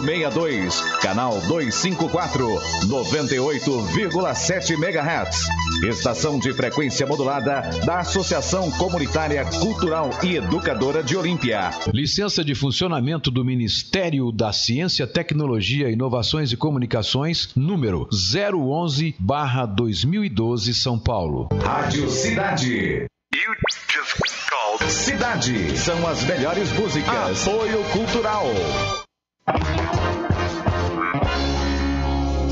862, canal 254, 98,7 MHz. Estação de frequência modulada da Associação Comunitária Cultural e Educadora de Olímpia. Licença de funcionamento do Ministério da Ciência, Tecnologia, Inovações e Comunicações, número 011/2012, São Paulo. Rádio Cidade. Cidade são as melhores músicas. Apoio Cultural. Thank you.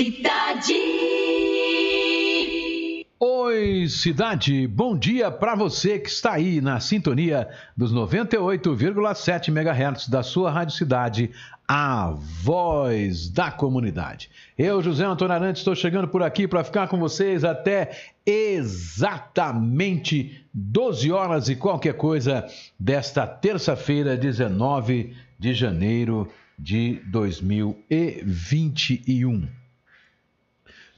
Cidade. Oi, cidade, bom dia para você que está aí na sintonia dos 98,7 MHz da sua Rádio Cidade, a voz da comunidade. Eu, José Antônio Arantes, estou chegando por aqui para ficar com vocês até exatamente 12 horas e qualquer coisa desta terça-feira, 19 de janeiro de 2021.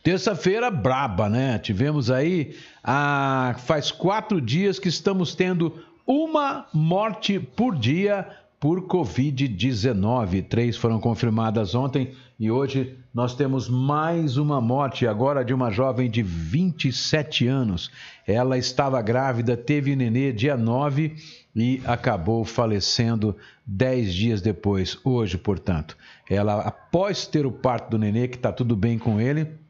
Terça-feira braba, né? Tivemos aí, ah, faz quatro dias que estamos tendo uma morte por dia por Covid-19. Três foram confirmadas ontem e hoje nós temos mais uma morte, agora de uma jovem de 27 anos. Ela estava grávida, teve nenê dia 9 e acabou falecendo 10 dias depois, hoje, portanto. Ela, após ter o parto do nenê, que está tudo bem com ele,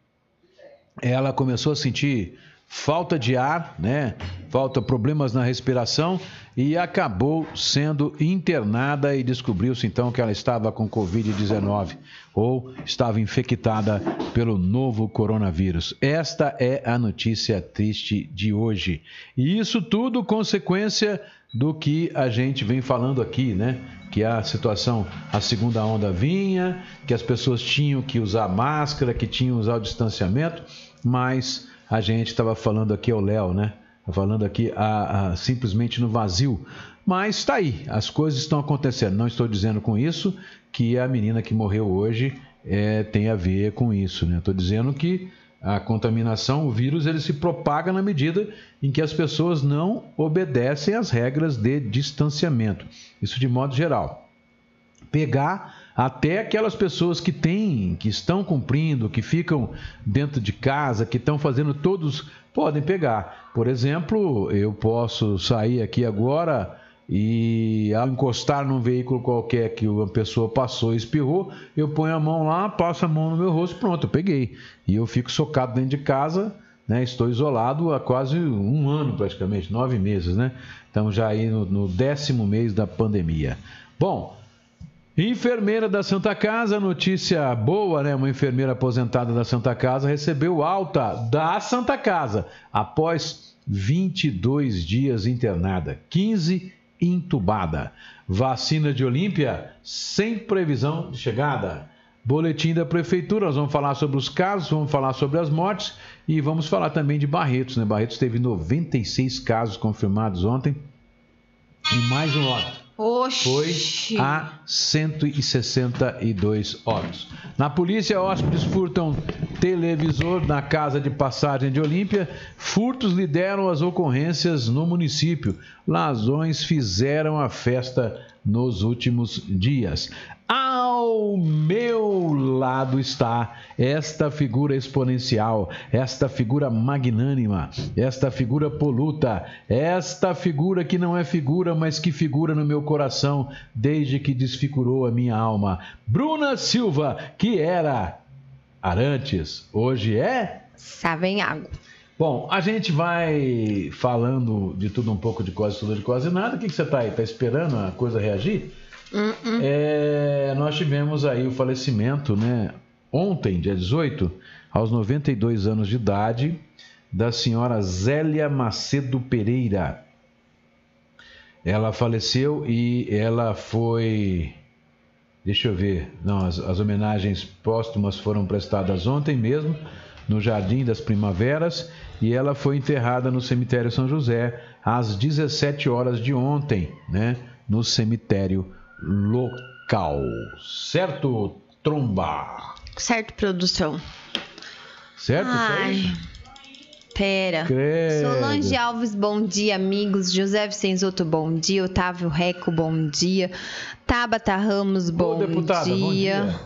ela começou a sentir falta de ar, né? Falta problemas na respiração e acabou sendo internada e descobriu-se então que ela estava com COVID-19 ou estava infectada pelo novo coronavírus. Esta é a notícia triste de hoje. E isso tudo consequência do que a gente vem falando aqui, né? Que a situação, a segunda onda vinha, que as pessoas tinham que usar máscara, que tinham que usar o distanciamento, mas a gente estava falando aqui ao Léo, né? Falando aqui a, a, simplesmente no vazio. Mas está aí, as coisas estão acontecendo. Não estou dizendo com isso que a menina que morreu hoje é, tem a ver com isso. Né? Estou dizendo que a contaminação, o vírus, ele se propaga na medida em que as pessoas não obedecem às regras de distanciamento. Isso de modo geral. Pegar até aquelas pessoas que têm, que estão cumprindo, que ficam dentro de casa, que estão fazendo todos, podem pegar. Por exemplo, eu posso sair aqui agora e ao encostar num veículo qualquer que uma pessoa passou e espirrou, eu ponho a mão lá, passo a mão no meu rosto, pronto, eu peguei. E eu fico socado dentro de casa, né? Estou isolado há quase um ano praticamente, nove meses, né? Estamos já aí no, no décimo mês da pandemia. Bom, Enfermeira da Santa Casa, notícia boa, né? Uma enfermeira aposentada da Santa Casa recebeu alta da Santa Casa após 22 dias internada, 15 intubada. Vacina de Olímpia sem previsão de chegada. Boletim da Prefeitura, nós vamos falar sobre os casos, vamos falar sobre as mortes e vamos falar também de Barretos. Né? Barretos teve 96 casos confirmados ontem e mais um óbito. Oxi. Foi a 162 óbitos. Na polícia, hóspedes furtam televisor na casa de passagem de Olímpia. Furtos lideram as ocorrências no município. Ladrões fizeram a festa nos últimos dias. Ao meu lado está esta figura exponencial, esta figura magnânima, esta figura poluta, esta figura que não é figura, mas que figura no meu coração desde que desfigurou a minha alma. Bruna Silva, que era Arantes, hoje é Savenhago. Bom, a gente vai falando de tudo um pouco, de quase tudo, de quase nada. O que, que você está aí? Está esperando a coisa reagir? É, nós tivemos aí o falecimento, né? Ontem, dia 18, aos 92 anos de idade, da senhora Zélia Macedo Pereira. Ela faleceu e ela foi. Deixa eu ver. Não, as, as homenagens póstumas foram prestadas ontem mesmo, no Jardim das Primaveras, e ela foi enterrada no cemitério São José às 17 horas de ontem, né? No cemitério local. Certo, Tromba? Certo, produção. Certo? isso Ai, aí? pera. Credo. Solange Alves, bom dia, amigos. José Vicenzoto, bom dia. Otávio Reco, bom dia. Tabata Ramos, bom, deputada, dia. bom dia.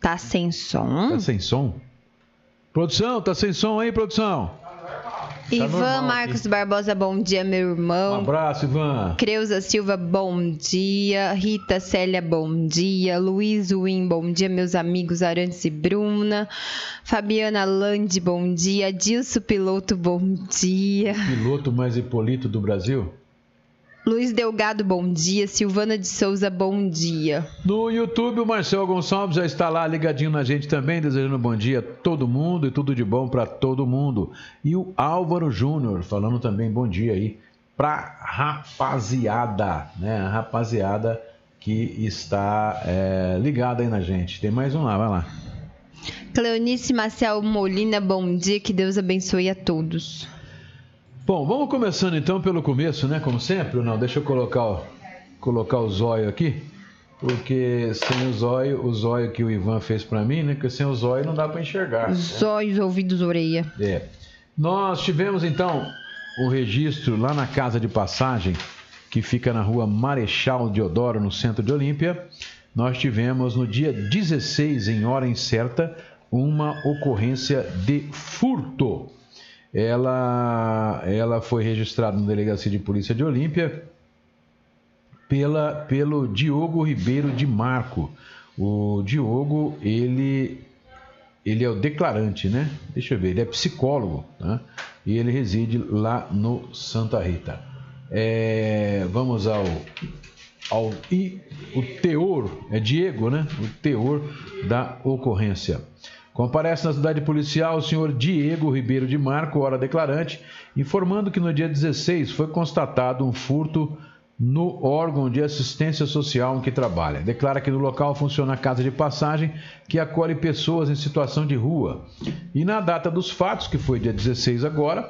Tá sem som? Tá sem som? Produção, tá sem som aí, produção? Ivan normal Marcos aqui. Barbosa, bom dia, meu Um irmão. abraço, Ivan. Creuza Silva, bom dia. Rita Célia, bom dia. Luiz Win, bom dia, meus amigos Arantes e Bruna. Fabiana Lande, bom dia. Dilso Piloto, bom dia. Piloto mais Hipolito do Brasil. Luiz Delgado, bom dia. Silvana de Souza, bom dia. No YouTube, o Marcel Gonçalves já está lá ligadinho na gente também, desejando bom dia a todo mundo e tudo de bom para todo mundo. E o Álvaro Júnior falando também bom dia aí pra rapaziada, né? A rapaziada que está é, ligada aí na gente. Tem mais um lá, vai lá. Cleonice Marcel Molina, bom dia. Que Deus abençoe a todos. Bom, vamos começando então pelo começo, né? Como sempre, ou não? Deixa eu colocar o, colocar o zóio aqui, porque sem o zóio, o zóio que o Ivan fez para mim, né? Porque sem o zóio não dá para enxergar. né? Os olhos, ouvidos, orelha. É. Nós tivemos então o registro lá na casa de passagem, que fica na rua Marechal Deodoro, no centro de Olímpia. Nós tivemos no dia 16, em hora incerta, uma ocorrência de furto. Ela, ela foi registrada na Delegacia de Polícia de Olímpia pela, pelo Diogo Ribeiro de Marco. O Diogo, ele ele é o declarante, né? Deixa eu ver, ele é psicólogo, né? E ele reside lá no Santa Rita. É, vamos ao, ao e o teor, é Diego, né? O teor da ocorrência. Comparece na cidade policial o senhor Diego Ribeiro de Marco, hora declarante, informando que no dia 16 foi constatado um furto no órgão de assistência social em que trabalha. Declara que no local funciona a casa de passagem que acolhe pessoas em situação de rua. E na data dos fatos, que foi dia 16 agora,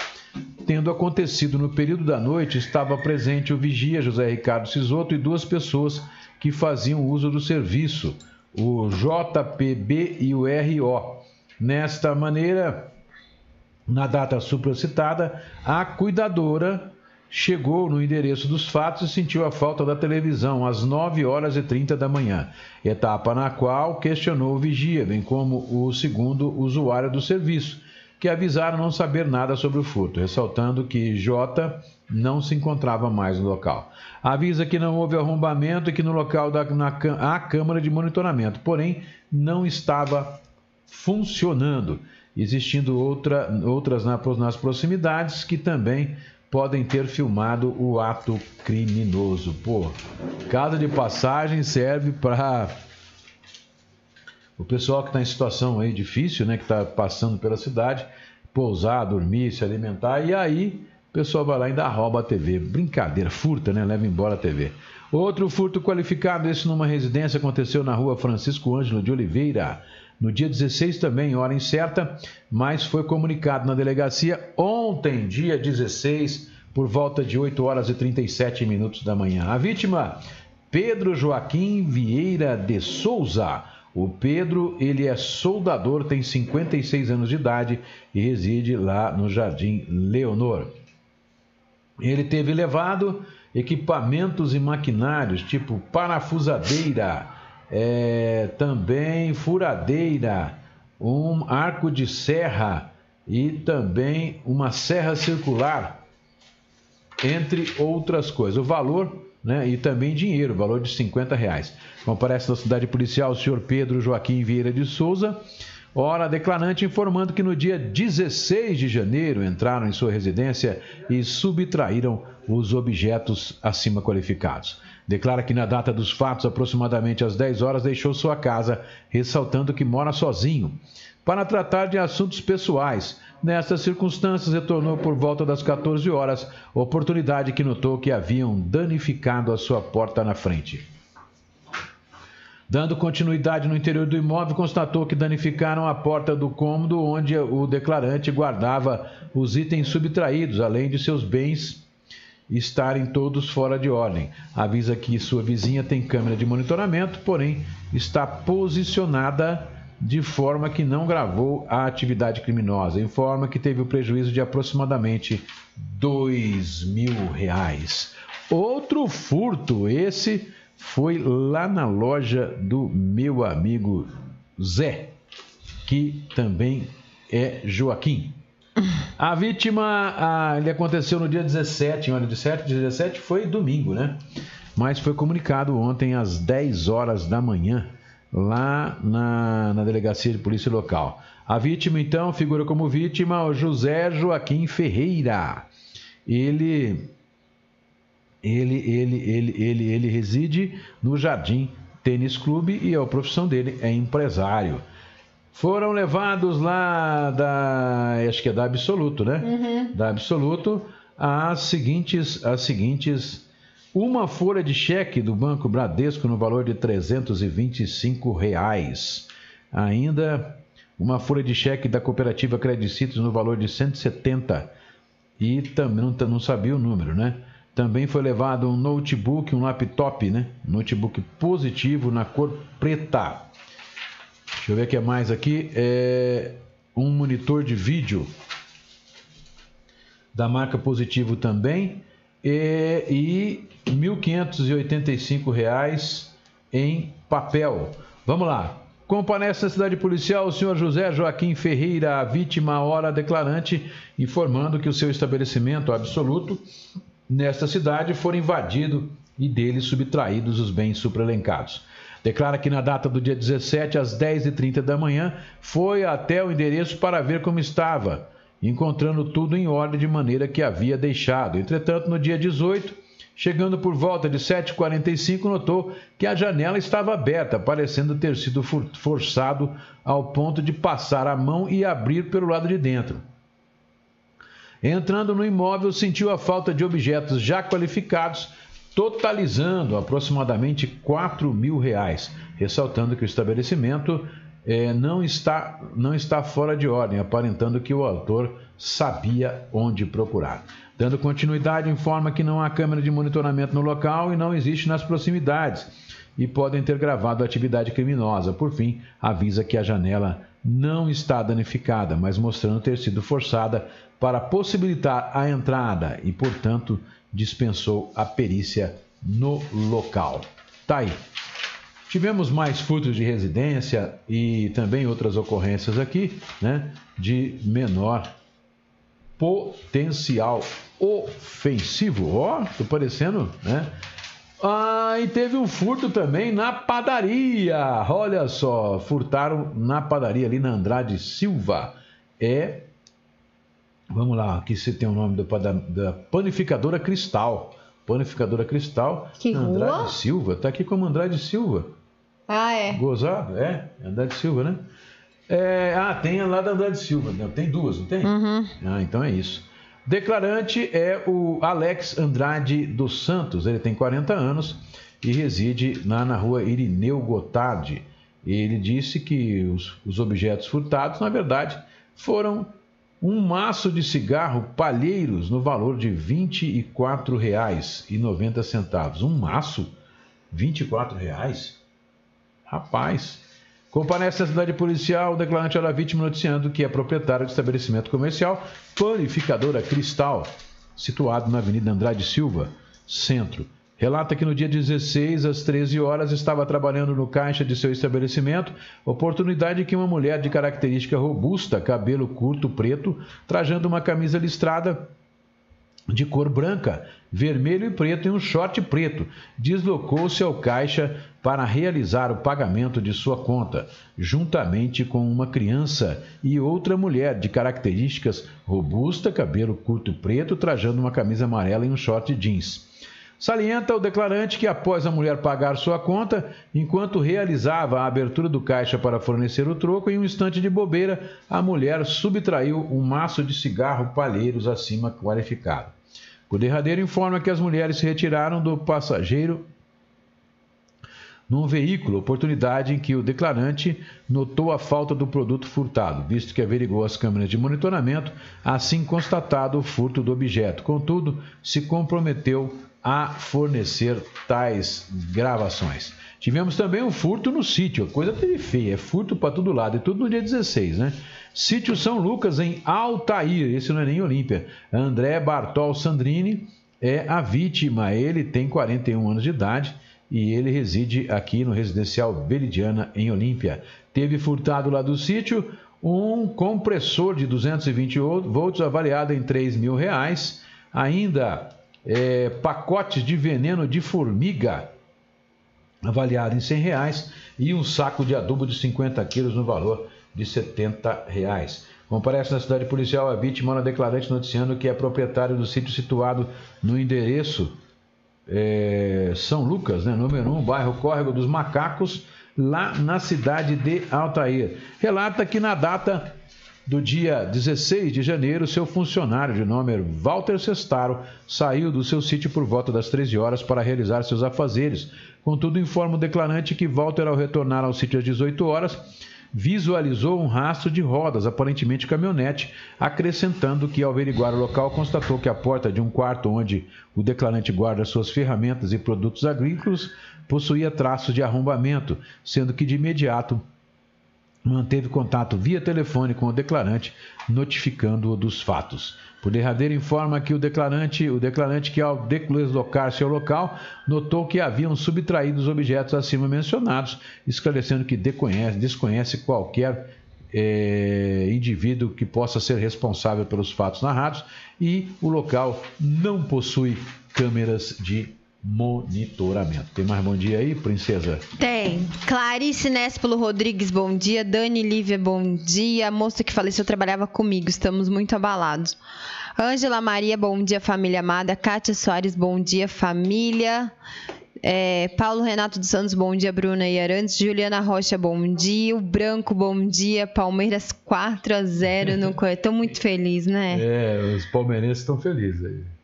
tendo acontecido no período da noite, estava presente o vigia José Ricardo Sisoto e duas pessoas que faziam uso do serviço, o JPB e o RO. Nesta maneira, na data supracitada, a cuidadora chegou no endereço dos fatos e sentiu a falta da televisão às 9 horas e 30 da manhã, etapa na qual questionou o vigia, bem como o segundo usuário do serviço, que avisaram não saber nada sobre o furto, ressaltando que J não se encontrava mais no local. Avisa que não houve arrombamento e que no local da, na, há câmara de monitoramento, porém não estava funcionando, existindo outra, outras na- nas proximidades que também podem ter filmado o ato criminoso. Pô, casa de passagem serve para o pessoal que está em situação aí difícil, né, que está passando pela cidade, pousar, dormir, se alimentar e aí o pessoal vai lá e ainda rouba a TV. Brincadeira, furta, né? Leva embora a TV. Outro furto qualificado, esse numa residência, aconteceu na rua Francisco Ângelo de Oliveira. No dia 16 também, hora incerta, mas foi comunicado na delegacia ontem, dia 16, por volta de 8 horas e 37 minutos da manhã. A vítima, Pedro Joaquim Vieira de Souza. O Pedro, ele é soldador, tem 56 anos de idade e reside lá no Jardim Leonor. Ele teve levado equipamentos e maquinários, tipo parafusadeira, é, também furadeira, um arco de serra e também uma serra circular, entre outras coisas. O valor né, e também dinheiro, valor de 50 reais. Comparece na cidade policial o senhor Pedro Joaquim Vieira de Souza. Ora, declarante informando que no dia 16 de janeiro entraram em sua residência e subtraíram os objetos acima qualificados. Declara que na data dos fatos, aproximadamente às 10 horas, deixou sua casa, ressaltando que mora sozinho, para tratar de assuntos pessoais. Nessas circunstâncias, retornou por volta das 14 horas, oportunidade que notou que haviam danificado a sua porta na frente. Dando continuidade no interior do imóvel, constatou que danificaram a porta do cômodo onde o declarante guardava os itens subtraídos, além de seus bens estarem todos fora de ordem. Avisa que sua vizinha tem câmera de monitoramento, porém está posicionada de forma que não gravou a atividade criminosa. Informa que teve o prejuízo de aproximadamente dois mil reais. Outro furto, esse foi lá na loja do meu amigo Zé, que também é Joaquim. A vítima, a, ele aconteceu no dia 17, em hora de 7, 17 foi domingo, né? Mas foi comunicado ontem às 10 horas da manhã, lá na, na delegacia de polícia local. A vítima, então, figura como vítima o José Joaquim Ferreira. Ele ele, ele, ele, ele, ele reside no Jardim Tênis Clube e a profissão dele é empresário. Foram levados lá da. Acho que é da Absoluto, né? Uhum. Da Absoluto, as seguintes. As seguintes uma folha de cheque do Banco Bradesco no valor de 325 reais. Ainda uma folha de cheque da cooperativa Credicitos no valor de 170 e também não, não sabia o número, né? Também foi levado um notebook, um laptop, né? Notebook positivo na cor preta. Deixa eu ver o que é mais aqui. É um monitor de vídeo da marca Positivo também. E, e R$ 1.585 em papel. Vamos lá. Comparece na cidade policial o senhor José Joaquim Ferreira, a vítima hora declarante, informando que o seu estabelecimento absoluto nesta cidade foram invadidos e dele subtraídos os bens supraelencados. Declara que na data do dia 17, às 10h30 da manhã, foi até o endereço para ver como estava, encontrando tudo em ordem de maneira que havia deixado. Entretanto, no dia 18, chegando por volta de 7h45, notou que a janela estava aberta, parecendo ter sido forçado ao ponto de passar a mão e abrir pelo lado de dentro. Entrando no imóvel, sentiu a falta de objetos já qualificados, totalizando aproximadamente 4 mil reais, ressaltando que o estabelecimento é, não, está, não está fora de ordem, aparentando que o autor sabia onde procurar. Dando continuidade, informa que não há câmera de monitoramento no local e não existe nas proximidades e podem ter gravado a atividade criminosa. Por fim, avisa que a janela não está danificada, mas mostrando ter sido forçada para possibilitar a entrada e, portanto, dispensou a perícia no local. Tá aí. Tivemos mais furtos de residência e também outras ocorrências aqui, né, de menor potencial ofensivo. Ó, oh, tô parecendo, né? Ah, e teve um furto também na padaria. Olha só, furtaram na padaria ali na Andrade Silva. É Vamos lá, aqui você tem o nome do, da, da Panificadora Cristal. Panificadora Cristal. Que Andrade rua? Silva. Tá aqui como Andrade Silva. Ah, é. Gozado? É, Andrade Silva, né? É, ah, tem lá da Andrade Silva. Tem duas, não tem? Uhum. Ah, então é isso. Declarante é o Alex Andrade dos Santos. Ele tem 40 anos e reside lá na rua Irineu Gotardi. Ele disse que os, os objetos furtados, na verdade, foram um maço de cigarro palheiros no valor de R$ 24,90. Um maço? R$ 24,00? Rapaz, Comparece à cidade policial o declarante era vítima noticiando que é proprietário de estabelecimento comercial Panificadora Cristal, situado na Avenida Andrade Silva, centro. Relata que no dia 16, às 13 horas, estava trabalhando no caixa de seu estabelecimento, oportunidade que uma mulher de característica robusta, cabelo curto preto, trajando uma camisa listrada, de cor branca, vermelho e preto e um short preto, deslocou-se ao caixa para realizar o pagamento de sua conta, juntamente com uma criança e outra mulher de características robusta, cabelo curto preto, trajando uma camisa amarela e um short jeans. Salienta o declarante que após a mulher pagar sua conta, enquanto realizava a abertura do caixa para fornecer o troco, em um instante de bobeira, a mulher subtraiu um maço de cigarro palheiros acima qualificado. O derradeiro informa que as mulheres se retiraram do passageiro num veículo, oportunidade em que o declarante notou a falta do produto furtado, visto que averigou as câmeras de monitoramento, assim constatado o furto do objeto. Contudo, se comprometeu a fornecer tais gravações. Tivemos também um furto no sítio, coisa teve feia, é furto para todo lado, e tudo no dia 16, né? Sítio São Lucas, em Altair, esse não é nem Olímpia. André Bartol Sandrini é a vítima, ele tem 41 anos de idade e ele reside aqui no residencial Veridiana, em Olímpia. Teve furtado lá do sítio um compressor de 220 volts avaliado em 3 mil reais, ainda é, pacotes de veneno de formiga avaliado em 100 reais e um saco de adubo de 50 quilos no valor de 70 reais. Comparece na cidade policial a vítima na declarante noticiando que é proprietário do sítio situado no endereço é, São Lucas, né, número 1, bairro Córrego dos Macacos, lá na cidade de Altair. Relata que na data do dia 16 de janeiro, seu funcionário de nome Walter Sestaro saiu do seu sítio por volta das 13 horas para realizar seus afazeres. Contudo, informa o declarante que Walter, ao retornar ao sítio às 18 horas, visualizou um rastro de rodas, aparentemente caminhonete, acrescentando que, ao averiguar o local, constatou que a porta de um quarto onde o declarante guarda suas ferramentas e produtos agrícolas possuía traços de arrombamento, sendo que de imediato manteve contato via telefone com o declarante, notificando-o dos fatos. Por derradeiro informa que o declarante, o declarante que ao deslocar-se ao local, notou que haviam subtraído os objetos acima mencionados, esclarecendo que desconhece, desconhece qualquer é, indivíduo que possa ser responsável pelos fatos narrados e o local não possui câmeras de monitoramento. Tem mais bom dia aí, princesa? Tem. Clarice Néspolo Rodrigues, bom dia. Dani Lívia, bom dia. A moça que faleceu trabalhava comigo, estamos muito abalados. Ângela Maria, bom dia, família amada. Kátia Soares, bom dia, família. É, Paulo Renato dos Santos, bom dia, Bruna e Arantes. Juliana Rocha, bom dia. O Branco, bom dia. Palmeiras 4 a 0 no Estou muito feliz, né? É, os palmeirenses estão felizes aí.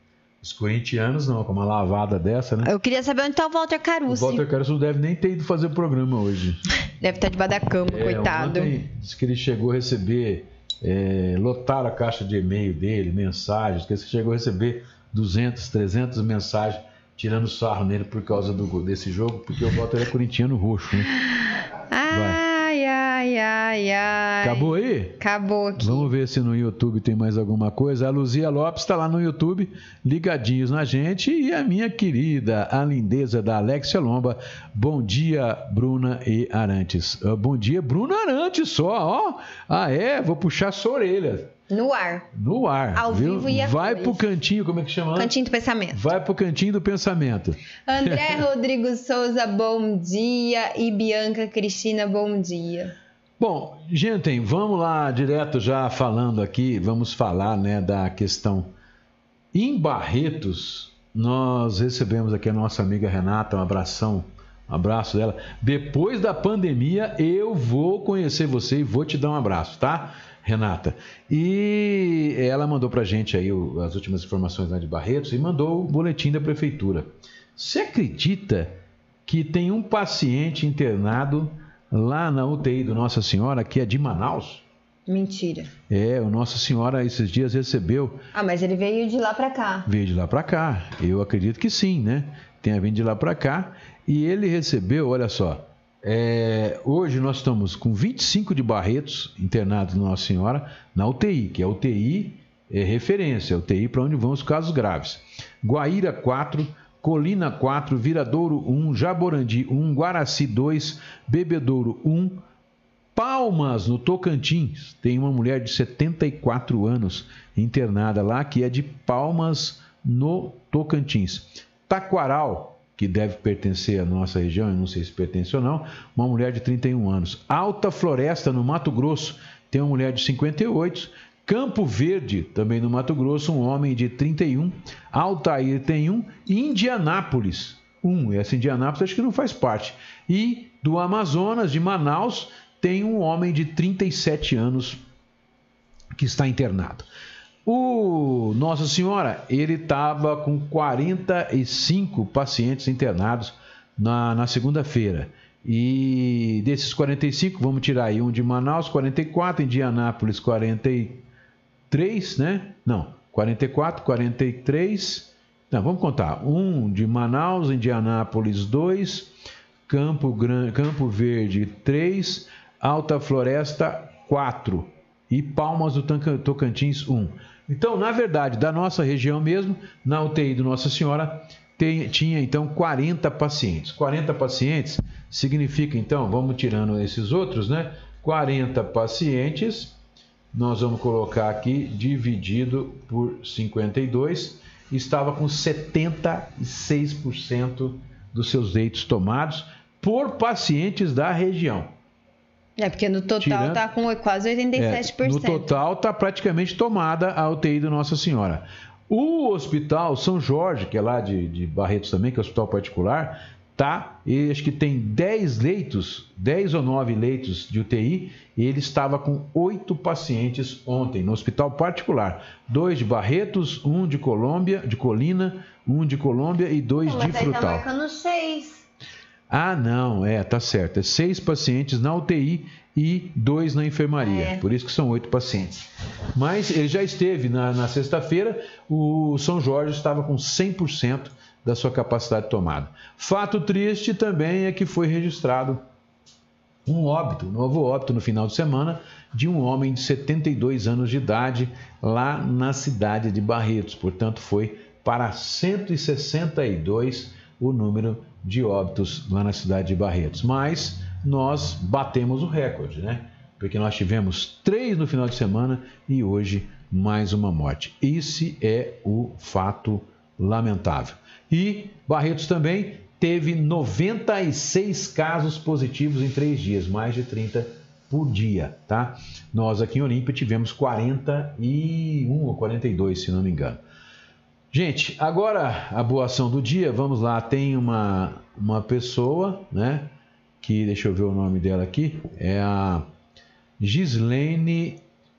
Os corintianos não, com uma lavada dessa, né? Eu queria saber onde está o Walter Caruso. O Walter Caruso não deve nem ter ido fazer o programa hoje. Deve estar debaixo da cama, é, coitado. Ontem disse que ele chegou a receber, é, lotar a caixa de e-mail dele, mensagens, que ele chegou a receber 200, 300 mensagens tirando sarro nele por causa do, desse jogo, porque o Walter é corintiano roxo, né? Ah! Ai, ai, ai. Acabou aí? Acabou aqui. Vamos ver se no YouTube tem mais alguma coisa. A Luzia Lopes está lá no YouTube, ligadinhos na gente. E a minha querida, a lindeza da Alexia Lomba. Bom dia, Bruna e Arantes. Uh, bom dia, Bruna Arantes só, ó. Ah, é? Vou puxar sua orelha. No ar. No ar. Ao viu? vivo e a Vai pro cantinho, como é que chama? Cantinho do pensamento. Vai pro cantinho do pensamento. André Rodrigo Souza, bom dia. E Bianca Cristina, bom dia. Bom, gente, vamos lá direto já falando aqui, vamos falar né, da questão. Em Barretos, nós recebemos aqui a nossa amiga Renata, um abração, um abraço dela. Depois da pandemia, eu vou conhecer você e vou te dar um abraço, tá? Renata. E ela mandou para a gente aí as últimas informações lá de Barretos e mandou o boletim da prefeitura. Você acredita que tem um paciente internado lá na UTI do Nossa Senhora, que é de Manaus? Mentira. É, o Nossa Senhora esses dias recebeu. Ah, mas ele veio de lá para cá. Veio de lá para cá. Eu acredito que sim, né? Tenha vindo de lá para cá. E ele recebeu, olha só, é, hoje nós estamos com 25 de Barretos internados no Nossa Senhora na UTI, que é UTI é referência, UTI para onde vão os casos graves. Guaíra 4, Colina 4, Viradouro 1, Jaborandi 1, Guaraci 2, Bebedouro 1, Palmas, no Tocantins, tem uma mulher de 74 anos internada lá, que é de Palmas, no Tocantins. Taquaral, que deve pertencer à nossa região, eu não sei se pertence ou não, uma mulher de 31 anos. Alta Floresta, no Mato Grosso, tem uma mulher de 58. Campo Verde, também no Mato Grosso, um homem de 31. Altair tem um. Indianápolis, um. Essa Indianápolis acho que não faz parte. E do Amazonas, de Manaus, tem um homem de 37 anos que está internado. O Nossa Senhora, ele estava com 45 pacientes internados na, na segunda-feira. E desses 45, vamos tirar aí um de Manaus, 44, Indianápolis, 43, né? Não, 44, 43. Não, vamos contar. Um de Manaus, Indianápolis, 2, Campo. Campo Verde, 3, Alta Floresta, 4 e Palmas do Tocantins, 1. Então, na verdade, da nossa região mesmo, na UTI do Nossa Senhora, tem, tinha então 40 pacientes. 40 pacientes significa então, vamos tirando esses outros, né? 40 pacientes, nós vamos colocar aqui dividido por 52, estava com 76% dos seus leitos tomados por pacientes da região. É, porque no total Tirando, tá com quase 87%. É, no total está praticamente tomada a UTI do Nossa Senhora. O Hospital São Jorge, que é lá de, de Barretos também, que é um hospital particular, tá? E acho que tem 10 leitos, 10 ou 9 leitos de UTI, e ele estava com 8 pacientes ontem no hospital particular. Dois de Barretos, um de Colômbia, de Colina, um de Colômbia e dois Pô, de mas Frutal. Mas tá marcando 6. Ah, não, é, tá certo. É seis pacientes na UTI e dois na enfermaria. É. Por isso que são oito pacientes. Mas ele já esteve na, na sexta-feira, o São Jorge estava com 100% da sua capacidade tomada. Fato triste também é que foi registrado um óbito, um novo óbito no final de semana, de um homem de 72 anos de idade lá na cidade de Barretos. Portanto, foi para 162 o número de óbitos lá na cidade de Barretos. Mas nós batemos o recorde, né? Porque nós tivemos três no final de semana e hoje mais uma morte. Esse é o fato lamentável. E Barretos também teve 96 casos positivos em três dias, mais de 30 por dia, tá? Nós aqui em Olímpia tivemos 41 ou 42, se não me engano. Gente, agora a boa ação do dia, vamos lá, tem uma, uma pessoa, né? Que, deixa eu ver o nome dela aqui, é a Gislene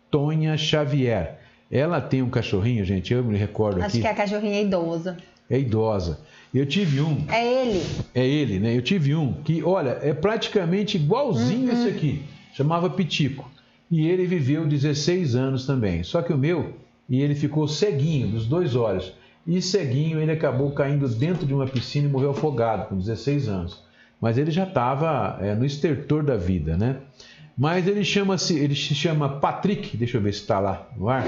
Tonha Xavier. Ela tem um cachorrinho, gente, eu me recordo Acho aqui. Acho que a cachorrinha é idosa. É idosa. Eu tive um. É ele. É ele, né? Eu tive um que, olha, é praticamente igualzinho uhum. esse aqui. Chamava Pitico. E ele viveu 16 anos também. Só que o meu, e ele ficou ceguinho dos dois olhos. E ceguinho, ele acabou caindo dentro de uma piscina e morreu afogado com 16 anos. Mas ele já estava é, no estertor da vida, né? Mas ele chama-se, ele se chama Patrick, deixa eu ver se está lá no ar.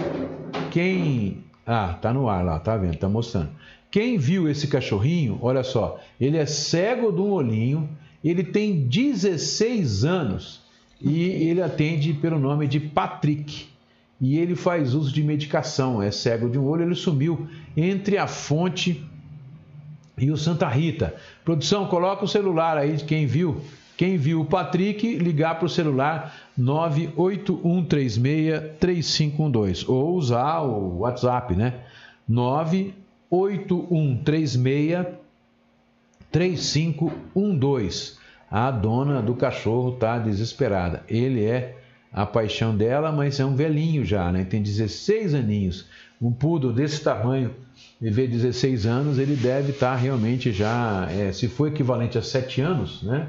Quem. Ah, tá no ar lá, tá vendo? Tá mostrando. Quem viu esse cachorrinho, olha só, ele é cego de um olhinho, ele tem 16 anos e ele atende pelo nome de Patrick e ele faz uso de medicação, é cego de um olho, ele sumiu entre a fonte e o Santa Rita. Produção, coloca o celular aí de quem viu. Quem viu o Patrick, ligar para o celular 981363512 ou usar o WhatsApp, né? 981363512. A dona do cachorro está desesperada. Ele é a paixão dela, mas é um velhinho já, né? Tem 16 aninhos. Um poodle desse tamanho, viver 16 anos, ele deve estar realmente já, é, se for equivalente a 7 anos, né?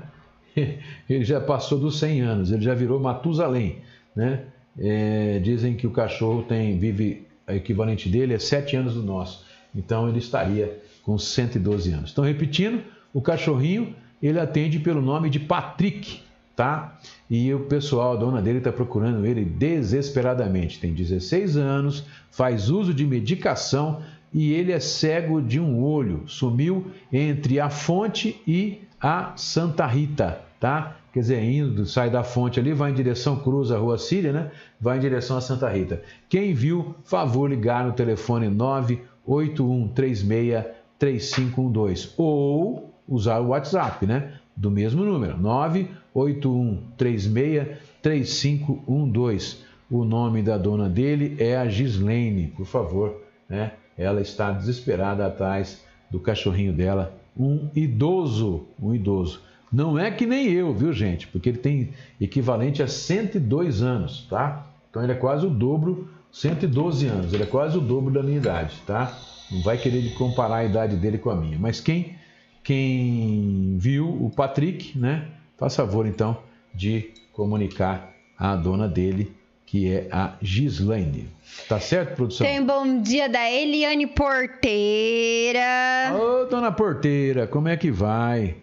ele já passou dos 100 anos, ele já virou Matusalém, né? É, dizem que o cachorro tem vive a equivalente dele é 7 anos do nosso. Então ele estaria com 112 anos. Então repetindo, o cachorrinho ele atende pelo nome de Patrick, tá? E o pessoal, a dona dele está procurando ele desesperadamente. Tem 16 anos, faz uso de medicação e ele é cego de um olho. Sumiu entre a fonte e a Santa Rita, tá? Quer dizer, indo, sai da fonte ali, vai em direção, cruza a rua Síria, né? Vai em direção a Santa Rita. Quem viu, favor ligar no telefone 98136 3512 ou usar o WhatsApp, né? Do mesmo número, 98136 3512. O nome da dona dele é a Gislene, por favor, né? Ela está desesperada atrás do cachorrinho dela, um idoso, um idoso. Não é que nem eu, viu, gente? Porque ele tem equivalente a 102 anos, tá? Então ele é quase o dobro, 112 anos, ele é quase o dobro da minha idade, tá? Não vai querer comparar a idade dele com a minha. Mas quem, quem viu o Patrick, né? Faz favor então de comunicar à dona dele, que é a Gislaine. Tá certo, produção? Tem bom dia da Eliane Porteira. Ô, dona Porteira, como é que vai?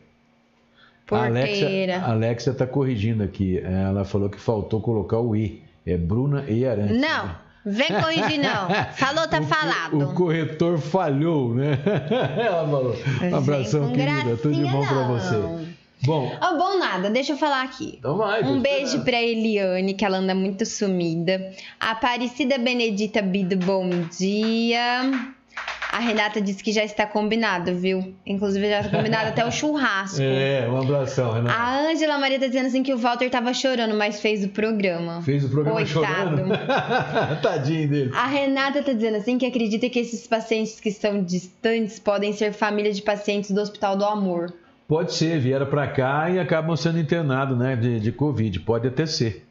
Porteira. A Alexia está corrigindo aqui. Ela falou que faltou colocar o I. É Bruna e Arantes. Não, vem corrigir não. Falou, tá o, falado. O corretor falhou, né? Ela falou. Um abração, querida. Tudo de bom para você. Bom. Oh, bom nada, deixa eu falar aqui. Então vai, um beijo para Eliane, que ela anda muito sumida. Aparecida Benedita Bido, bom dia. A Renata disse que já está combinado, viu? Inclusive já está combinado até o churrasco. É, um abração, Renata. A Ângela Maria está dizendo assim que o Walter estava chorando, mas fez o programa. Fez o programa Coitado. chorando? Tadinho dele. A Renata está dizendo assim que acredita que esses pacientes que estão distantes podem ser família de pacientes do Hospital do Amor. Pode ser, vieram para cá e acabam sendo internados, né, de, de Covid. Pode até ser.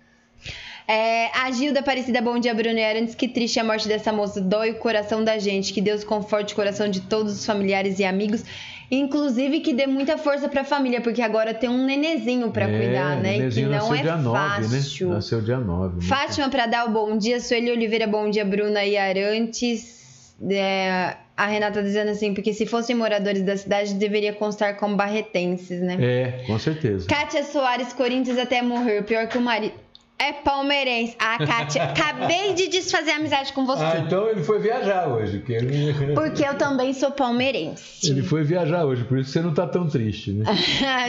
É, a Gilda Aparecida, bom dia, Bruno Arantes. Que triste a morte dessa moça. Dói o coração da gente. Que Deus conforte o coração de todos os familiares e amigos. Inclusive que dê muita força pra família, porque agora tem um nenezinho pra É, cuidar, né? E que não é dia 9, fácil. né? Nasceu dia 9. né? Fátima Pradal, bom dia. Sueli Oliveira, bom dia. Bruna e Arantes. É, a Renata dizendo assim, porque se fossem moradores da cidade, deveria constar como barretenses, né? É, com certeza. Kátia Soares, Corinthians até morrer. Pior que o marido. É palmeirense. Ah, Kátia, acabei de desfazer a amizade com você. Ah, então ele foi viajar hoje. Que ele... Porque eu também sou palmeirense. ele foi viajar hoje, por isso você não tá tão triste, né?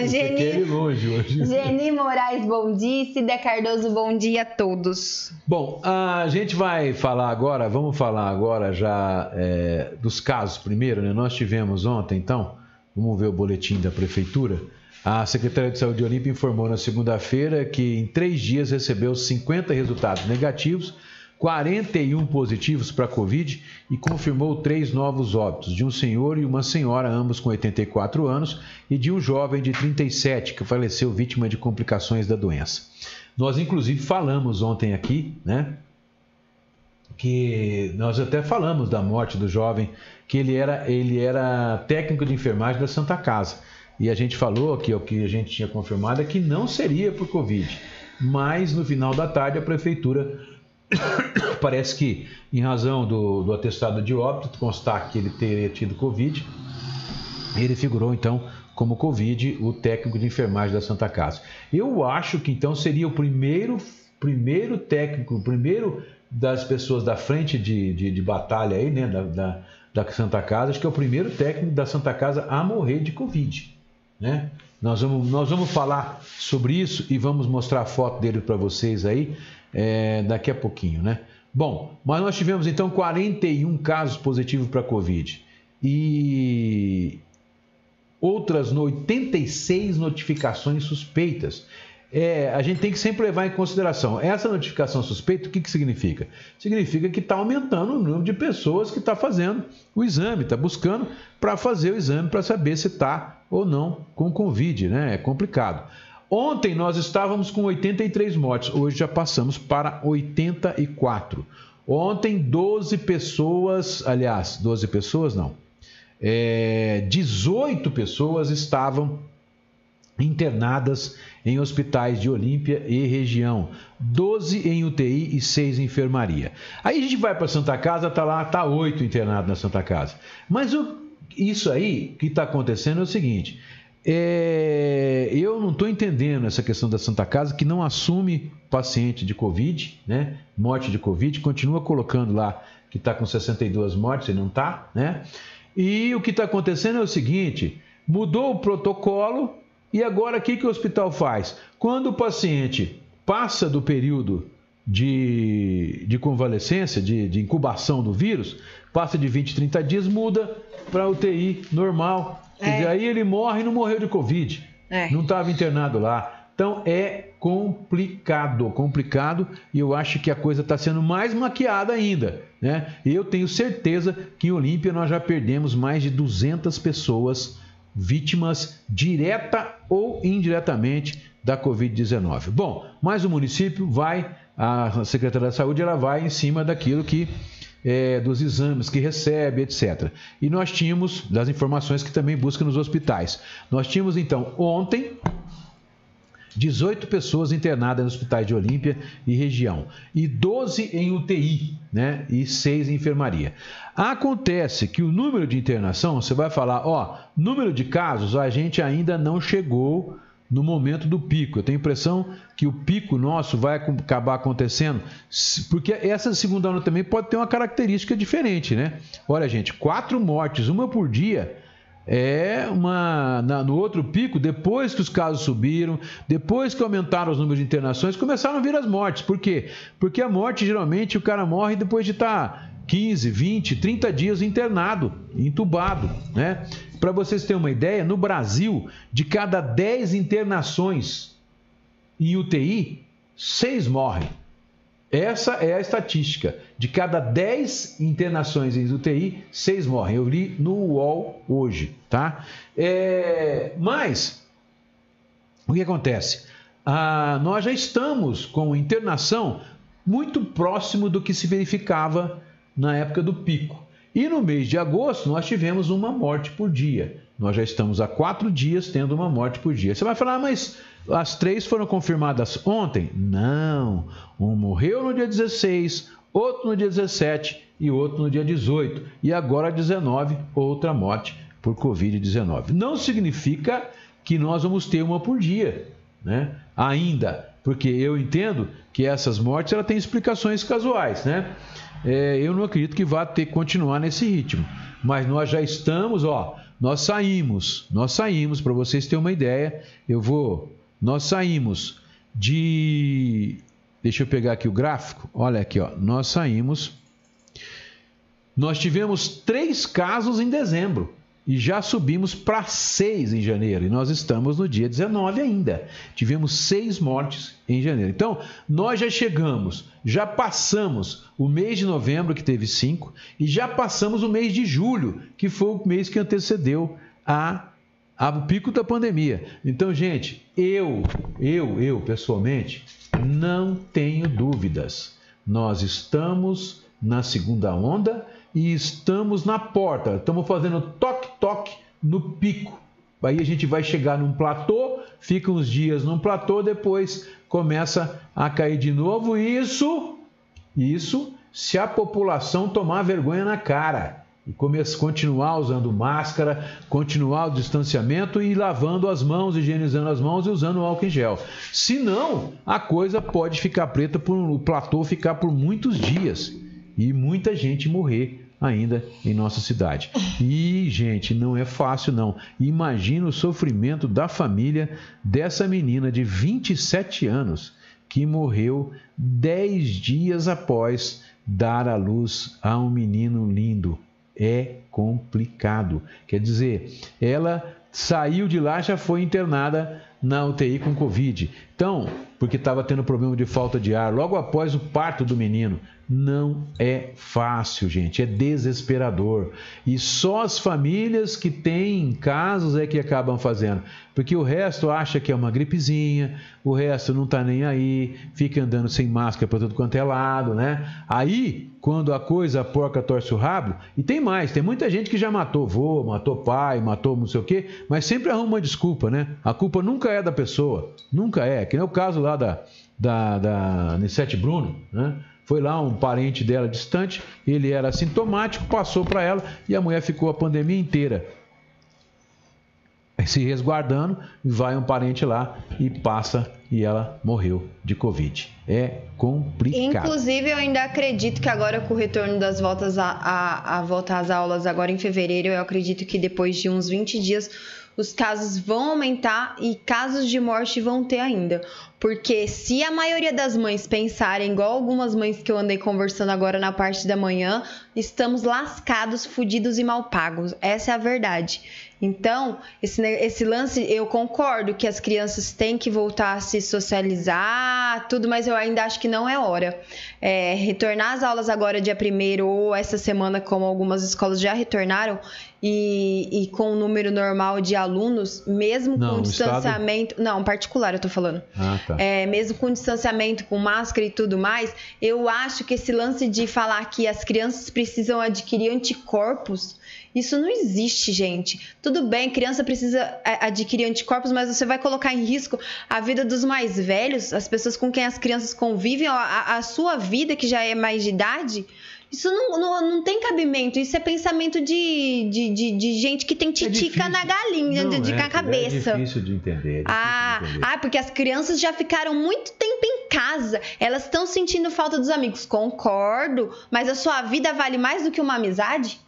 Você quer ir Geni, longe hoje. Geni Moraes, bom dia. Cida Cardoso, bom dia a todos. Bom, a gente vai falar agora, vamos falar agora já é, dos casos primeiro, né? Nós tivemos ontem, então, vamos ver o boletim da prefeitura. A Secretaria de Saúde de Olímpia informou na segunda-feira que em três dias recebeu 50 resultados negativos, 41 positivos para a Covid e confirmou três novos óbitos, de um senhor e uma senhora, ambos com 84 anos, e de um jovem de 37 que faleceu vítima de complicações da doença. Nós, inclusive, falamos ontem aqui, né? Que nós até falamos da morte do jovem, que ele era, ele era técnico de enfermagem da Santa Casa. E a gente falou que o que a gente tinha confirmado é que não seria por Covid. Mas no final da tarde a prefeitura parece que, em razão do, do atestado de óbito, constar que ele teria tido Covid, ele figurou então como Covid, o técnico de enfermagem da Santa Casa. Eu acho que então seria o primeiro, primeiro técnico, o primeiro das pessoas da frente de, de, de batalha aí, né, da, da, da Santa Casa, acho que é o primeiro técnico da Santa Casa a morrer de Covid. Né? Nós, vamos, nós vamos falar sobre isso e vamos mostrar a foto dele para vocês aí é, daqui a pouquinho. Né? Bom, mas nós tivemos então 41 casos positivos para Covid e outras 86 notificações suspeitas. É, a gente tem que sempre levar em consideração essa notificação suspeita. O que, que significa? Significa que está aumentando o número de pessoas que está fazendo o exame, está buscando para fazer o exame para saber se está ou não com Covid, né? É complicado. Ontem nós estávamos com 83 mortes, hoje já passamos para 84. Ontem 12 pessoas, aliás, 12 pessoas não, é, 18 pessoas estavam internadas em hospitais de Olímpia e região, 12 em UTI e 6 em enfermaria. Aí a gente vai para Santa Casa, tá lá, tá 8 internados na Santa Casa. Mas o, isso aí que está acontecendo é o seguinte: é, eu não estou entendendo essa questão da Santa Casa que não assume paciente de Covid, né? Morte de Covid, continua colocando lá que está com 62 mortes e não está, né? E o que está acontecendo é o seguinte: mudou o protocolo e agora o que, que o hospital faz? Quando o paciente passa do período de, de convalescência, de, de incubação do vírus, passa de 20, 30 dias, muda para UTI normal. É. Dizer, aí ele morre e não morreu de Covid. É. Não estava internado lá. Então é complicado, complicado, e eu acho que a coisa está sendo mais maquiada ainda. Né? E eu tenho certeza que em Olímpia nós já perdemos mais de 200 pessoas vítimas direta ou indiretamente da Covid-19. Bom, mas o município vai, a Secretaria da Saúde, ela vai em cima daquilo que é, dos exames que recebe, etc. E nós tínhamos, das informações que também busca nos hospitais. Nós tínhamos então ontem 18 pessoas internadas nos hospitais de Olímpia e região, e 12 em UTI, né? E 6 em enfermaria. Acontece que o número de internação, você vai falar, ó, número de casos, a gente ainda não chegou no momento do pico. Eu tenho a impressão que o pico nosso vai acabar acontecendo, porque essa segunda onda também pode ter uma característica diferente, né? Olha, gente, quatro mortes, uma por dia é uma na, no outro pico, depois que os casos subiram, depois que aumentaram os números de internações, começaram a vir as mortes. Por quê? Porque a morte geralmente o cara morre depois de estar tá 15, 20, 30 dias internado, entubado, né? Para vocês terem uma ideia, no Brasil, de cada 10 internações em UTI, 6 morrem. Essa é a estatística. De cada 10 internações em UTI, 6 morrem. Eu li no UOL hoje, tá? É, mas, o que acontece? Ah, nós já estamos com internação muito próximo do que se verificava na época do pico. E no mês de agosto, nós tivemos uma morte por dia. Nós já estamos há quatro dias tendo uma morte por dia. Você vai falar, ah, mas as três foram confirmadas ontem? Não. Um morreu no dia 16, outro no dia 17 e outro no dia 18. E agora 19, outra morte por Covid-19. Não significa que nós vamos ter uma por dia, né? Ainda, porque eu entendo que essas mortes ela tem explicações casuais, né? É, eu não acredito que vá ter continuar nesse ritmo. Mas nós já estamos, ó, nós saímos, nós saímos, para vocês terem uma ideia, eu vou, nós saímos de, deixa eu pegar aqui o gráfico, olha aqui, ó, nós saímos, nós tivemos três casos em dezembro e já subimos para seis em janeiro. E nós estamos no dia 19 ainda. Tivemos seis mortes em janeiro. Então, nós já chegamos, já passamos o mês de novembro, que teve cinco, e já passamos o mês de julho, que foi o mês que antecedeu a, a o pico da pandemia. Então, gente, eu, eu, eu pessoalmente, não tenho dúvidas. Nós estamos na segunda onda e estamos na porta. Estamos fazendo toque-toque no pico. Aí a gente vai chegar num platô, fica uns dias num platô, depois começa a cair de novo. Isso, isso, se a população tomar vergonha na cara e começar, continuar usando máscara, continuar o distanciamento e lavando as mãos, higienizando as mãos e usando álcool em gel. Senão, a coisa pode ficar preta por o platô ficar por muitos dias e muita gente morrer ainda em nossa cidade. E, gente, não é fácil não. Imagina o sofrimento da família dessa menina de 27 anos que morreu 10 dias após dar à luz a um menino lindo. É complicado. Quer dizer, ela saiu de lá, já foi internada na UTI com Covid. Então, porque estava tendo problema de falta de ar, logo após o parto do menino. não é fácil, gente, é desesperador. E só as famílias que têm casos é que acabam fazendo, porque o resto acha que é uma gripezinha, o resto não tá nem aí, fica andando sem máscara para tudo quanto é lado, né? Aí, quando a coisa a porca torce o rabo, e tem mais, tem muita gente que já matou avô, matou pai, matou não sei o quê, mas sempre arruma uma desculpa, né? A culpa nunca é da pessoa, nunca é, que nem o caso lá da, da, da Nissete Bruno, né? Foi lá um parente dela distante, ele era assintomático, passou para ela e a mulher ficou a pandemia inteira se resguardando, vai um parente lá e passa e ela morreu de Covid. É complicado. Inclusive, eu ainda acredito que agora com o retorno das voltas a, a, a volta às aulas agora em fevereiro, eu acredito que depois de uns 20 dias os casos vão aumentar e casos de morte vão ter ainda. Porque se a maioria das mães pensarem igual algumas mães que eu andei conversando agora na parte da manhã, estamos lascados, fudidos e mal pagos. Essa é a verdade. Então, esse, esse lance, eu concordo que as crianças têm que voltar a se socializar, tudo, mas eu ainda acho que não é hora. É, retornar às aulas agora, dia 1 ou essa semana, como algumas escolas já retornaram, e, e com o um número normal de alunos, mesmo não, com distanciamento. Estado... Não, particular eu tô falando. Ah, tá. é, mesmo com distanciamento, com máscara e tudo mais, eu acho que esse lance de falar que as crianças precisam adquirir anticorpos isso não existe, gente. Tudo bem, criança precisa é, adquirir anticorpos, mas você vai colocar em risco a vida dos mais velhos, as pessoas com quem as crianças convivem, a, a sua vida, que já é mais de idade. Isso não, não, não tem cabimento. Isso é pensamento de, de, de, de gente que tem é titica é na galinha, não, de, é, na cabeça. É difícil de entender. É difícil ah, de entender. ah, porque as crianças já ficaram muito tempo em casa. Elas estão sentindo falta dos amigos. Concordo, mas a sua vida vale mais do que uma amizade?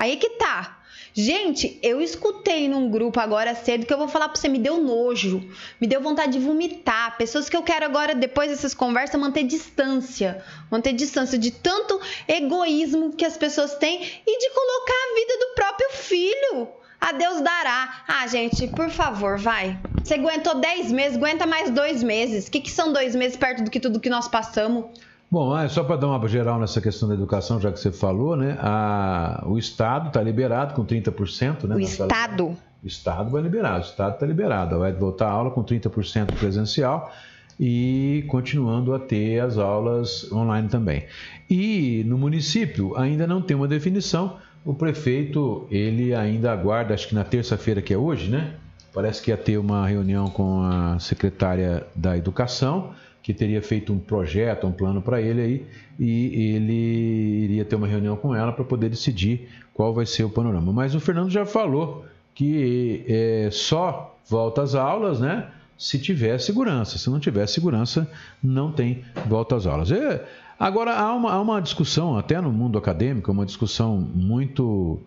Aí é que tá. Gente, eu escutei num grupo agora cedo que eu vou falar pra você, me deu nojo, me deu vontade de vomitar. Pessoas que eu quero agora, depois dessas conversas, manter distância. Manter distância de tanto egoísmo que as pessoas têm e de colocar a vida do próprio filho. A Deus dará. Ah, gente, por favor, vai. Você aguentou 10 meses, aguenta mais dois meses. O que, que são dois meses perto do que tudo que nós passamos? Bom, é só para dar uma geral nessa questão da educação, já que você falou, né? A, o Estado está liberado com 30%, né? O Estado? O Estado vai liberar, o Estado está liberado. Vai voltar a aula com 30% presencial e continuando a ter as aulas online também. E no município ainda não tem uma definição. O prefeito, ele ainda aguarda, acho que na terça-feira que é hoje, né? Parece que ia ter uma reunião com a secretária da Educação que teria feito um projeto, um plano para ele aí, e ele iria ter uma reunião com ela para poder decidir qual vai ser o panorama. Mas o Fernando já falou que é, só volta às aulas, né? Se tiver segurança. Se não tiver segurança, não tem volta às aulas. É, agora, há uma, há uma discussão, até no mundo acadêmico, uma discussão muito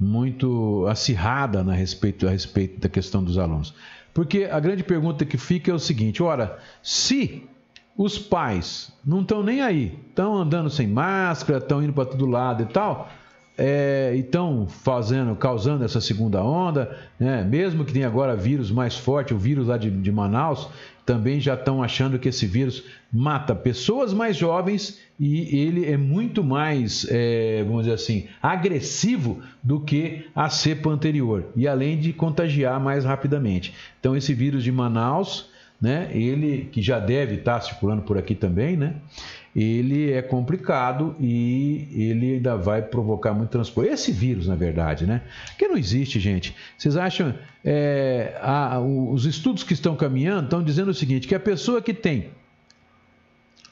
muito acirrada a respeito, a respeito da questão dos alunos. Porque a grande pergunta que fica é o seguinte: ora, se os pais não estão nem aí, estão andando sem máscara, estão indo para todo lado e tal, é, estão fazendo, causando essa segunda onda, né? mesmo que tenha agora vírus mais forte, o vírus lá de, de Manaus, também já estão achando que esse vírus mata pessoas mais jovens e ele é muito mais, é, vamos dizer assim, agressivo do que a cepa anterior e além de contagiar mais rapidamente. Então esse vírus de Manaus, né, ele que já deve estar circulando por aqui também, né, ele é complicado e ele ainda vai provocar muito transporte. Esse vírus, na verdade, né? Que não existe, gente. Vocês acham. É, a, os estudos que estão caminhando estão dizendo o seguinte: que a pessoa que tem.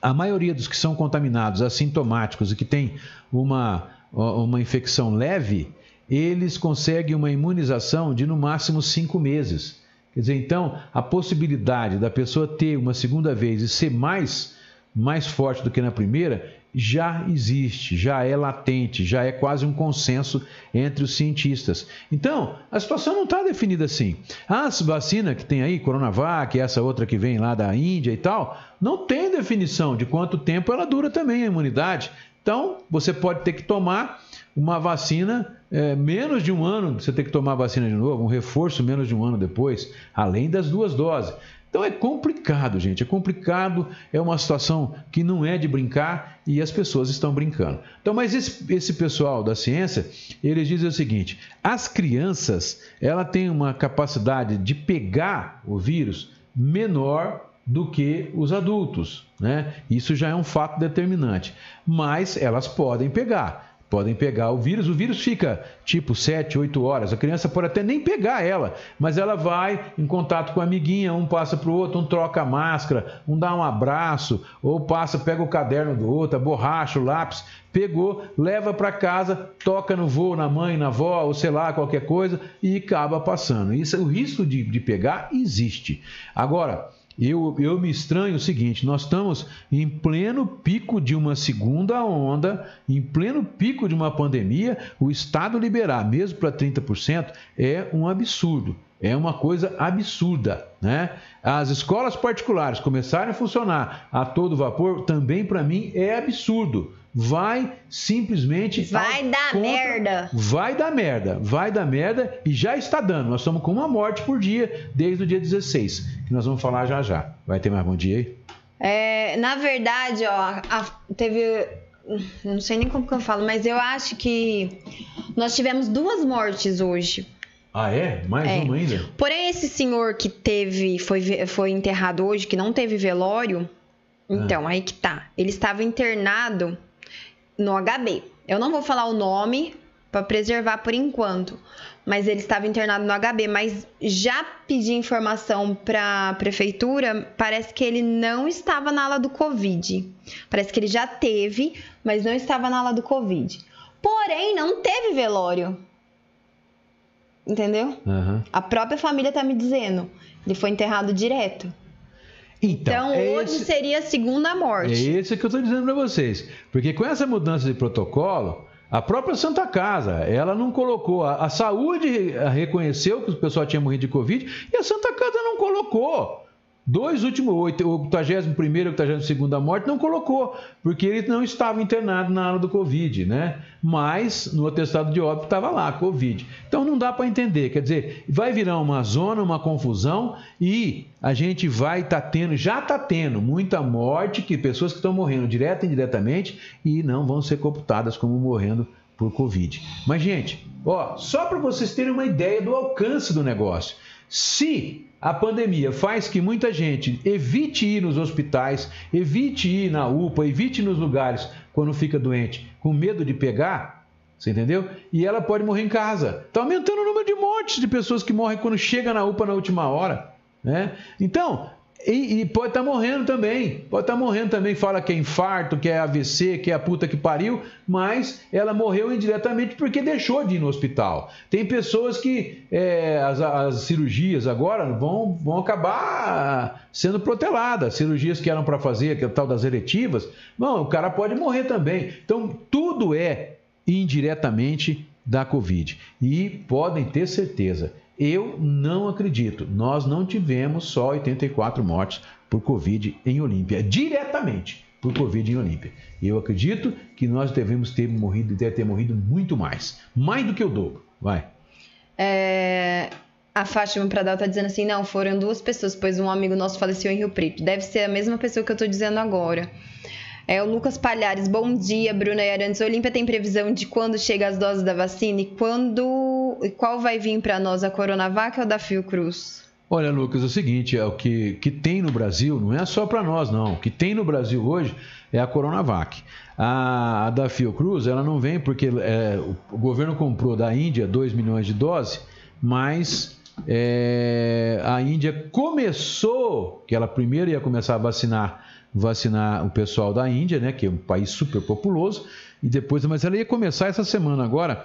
A maioria dos que são contaminados, assintomáticos e que tem uma, uma infecção leve, eles conseguem uma imunização de no máximo cinco meses. Quer dizer, então, a possibilidade da pessoa ter uma segunda vez e ser mais mais forte do que na primeira já existe, já é latente, já é quase um consenso entre os cientistas. Então, a situação não está definida assim. As vacinas que tem aí, Coronavac, essa outra que vem lá da Índia e tal, não tem definição de quanto tempo ela dura também a imunidade. Então, você pode ter que tomar uma vacina é, menos de um ano, você tem que tomar a vacina de novo, um reforço menos de um ano depois, além das duas doses. Então é complicado, gente, é complicado, é uma situação que não é de brincar e as pessoas estão brincando. Então, mas esse, esse pessoal da ciência, eles dizem o seguinte: as crianças, ela tem uma capacidade de pegar o vírus menor do que os adultos, né? Isso já é um fato determinante, mas elas podem pegar podem pegar o vírus. O vírus fica tipo 7, 8 horas. A criança pode até nem pegar ela, mas ela vai em contato com a amiguinha, um passa para o outro, um troca a máscara, um dá um abraço, ou passa, pega o caderno do outro, a borracha, o lápis, pegou, leva para casa, toca no voo, na mãe, na avó, ou sei lá, qualquer coisa, e acaba passando. Isso, o risco de, de pegar existe. Agora, eu, eu me estranho o seguinte: nós estamos em pleno pico de uma segunda onda, em pleno pico de uma pandemia, o Estado liberar, mesmo para 30%, é um absurdo. É uma coisa absurda, né? As escolas particulares começarem a funcionar a todo vapor, também para mim é absurdo vai simplesmente. Vai dar contra... merda. Vai dar merda. Vai dar merda e já está dando. Nós estamos com uma morte por dia desde o dia 16, que nós vamos falar já já. Vai ter mais bom dia aí? É, na verdade, ó, a, teve. Não sei nem como que eu falo, mas eu acho que nós tivemos duas mortes hoje. Ah, é? Mais é. uma ainda? Porém, esse senhor que teve, foi, foi enterrado hoje, que não teve velório, ah. então, ah. aí que tá. Ele estava internado no HB. Eu não vou falar o nome para preservar por enquanto, mas ele estava internado no HB, mas já pedi informação para a prefeitura, parece que ele não estava na ala do Covid. Parece que ele já teve, mas não estava na ala do Covid. Porém, não teve velório. Entendeu? Uhum. A própria família tá me dizendo. Ele foi enterrado direto. Então, então é hoje esse, seria a segunda morte. É isso que eu estou dizendo para vocês. Porque com essa mudança de protocolo, a própria Santa Casa, ela não colocou. A, a saúde reconheceu que o pessoal tinha morrido de Covid e a Santa Casa não colocou. Dois últimos, o 81 e 82 morte, não colocou, porque ele não estava internado na ala do Covid, né? Mas no atestado de óbito estava lá, Covid. Então não dá para entender, quer dizer, vai virar uma zona, uma confusão e a gente vai estar tá tendo, já está tendo muita morte, que pessoas que estão morrendo direta e indiretamente e não vão ser computadas como morrendo por Covid. Mas, gente, ó, só para vocês terem uma ideia do alcance do negócio. Se a pandemia faz que muita gente evite ir nos hospitais, evite ir na UPA, evite ir nos lugares quando fica doente, com medo de pegar, você entendeu? E ela pode morrer em casa. Está aumentando o número de mortes de pessoas que morrem quando chega na UPA na última hora. Né? Então, e, e, pode estar tá morrendo também, pode estar tá morrendo também, fala que é infarto, que é AVC, que é a puta que pariu, mas ela morreu indiretamente porque deixou de ir no hospital. Tem pessoas que é, as, as, cirurgias agora vão, vão acabar sendo proteladas, cirurgias que eram para fazer, que é tal das eletivas, não, o cara pode morrer também. Então, tudo é indiretamente da Covid. E podem ter certeza, eu não acredito. Nós não tivemos só 84 mortes por Covid em Olímpia, diretamente por Covid em Olímpia. Eu acredito que nós devemos ter morrido, deve ter morrido muito mais, mais do que o dobro. Vai. É, a Fátima Pradal está dizendo assim: não, foram duas pessoas, pois um amigo nosso faleceu em Rio Preto. Deve ser a mesma pessoa que eu estou dizendo agora. É o Lucas Palhares, bom dia, Bruna e Arantes. Olímpia tem previsão de quando chega as doses da vacina e quando e qual vai vir para nós, a Coronavac ou da Fiocruz? Olha, Lucas, é o seguinte, é o que, que tem no Brasil, não é só para nós, não. O que tem no Brasil hoje é a Coronavac. A, a da Fiocruz, ela não vem porque é, o governo comprou da Índia 2 milhões de doses, mas é, a Índia começou, que ela primeiro ia começar a vacinar vacinar o pessoal da Índia, né, que é um país super populoso, e depois, mas ela ia começar essa semana agora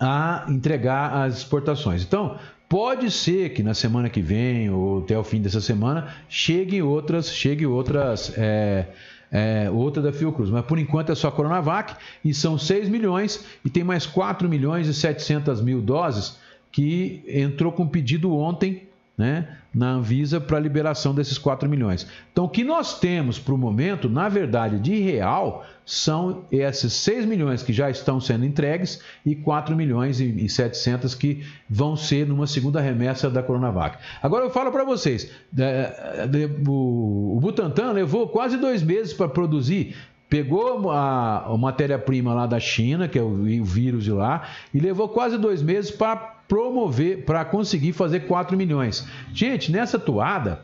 a entregar as exportações. Então, pode ser que na semana que vem ou até o fim dessa semana cheguem outras, chegue outras é, é, outra da Fiocruz. Mas por enquanto é só a Coronavac e são 6 milhões e tem mais 4 milhões e 700 mil doses que entrou com pedido ontem né, na Anvisa para a liberação desses 4 milhões. Então, o que nós temos para o momento, na verdade, de real, são esses 6 milhões que já estão sendo entregues e 4 milhões e 700 que vão ser numa segunda remessa da Coronavac. Agora eu falo para vocês, é, o Butantan levou quase dois meses para produzir pegou a, a matéria-prima lá da China, que é o, o, vírus de lá, e levou quase dois meses para promover, para conseguir fazer 4 milhões. Gente, nessa toada,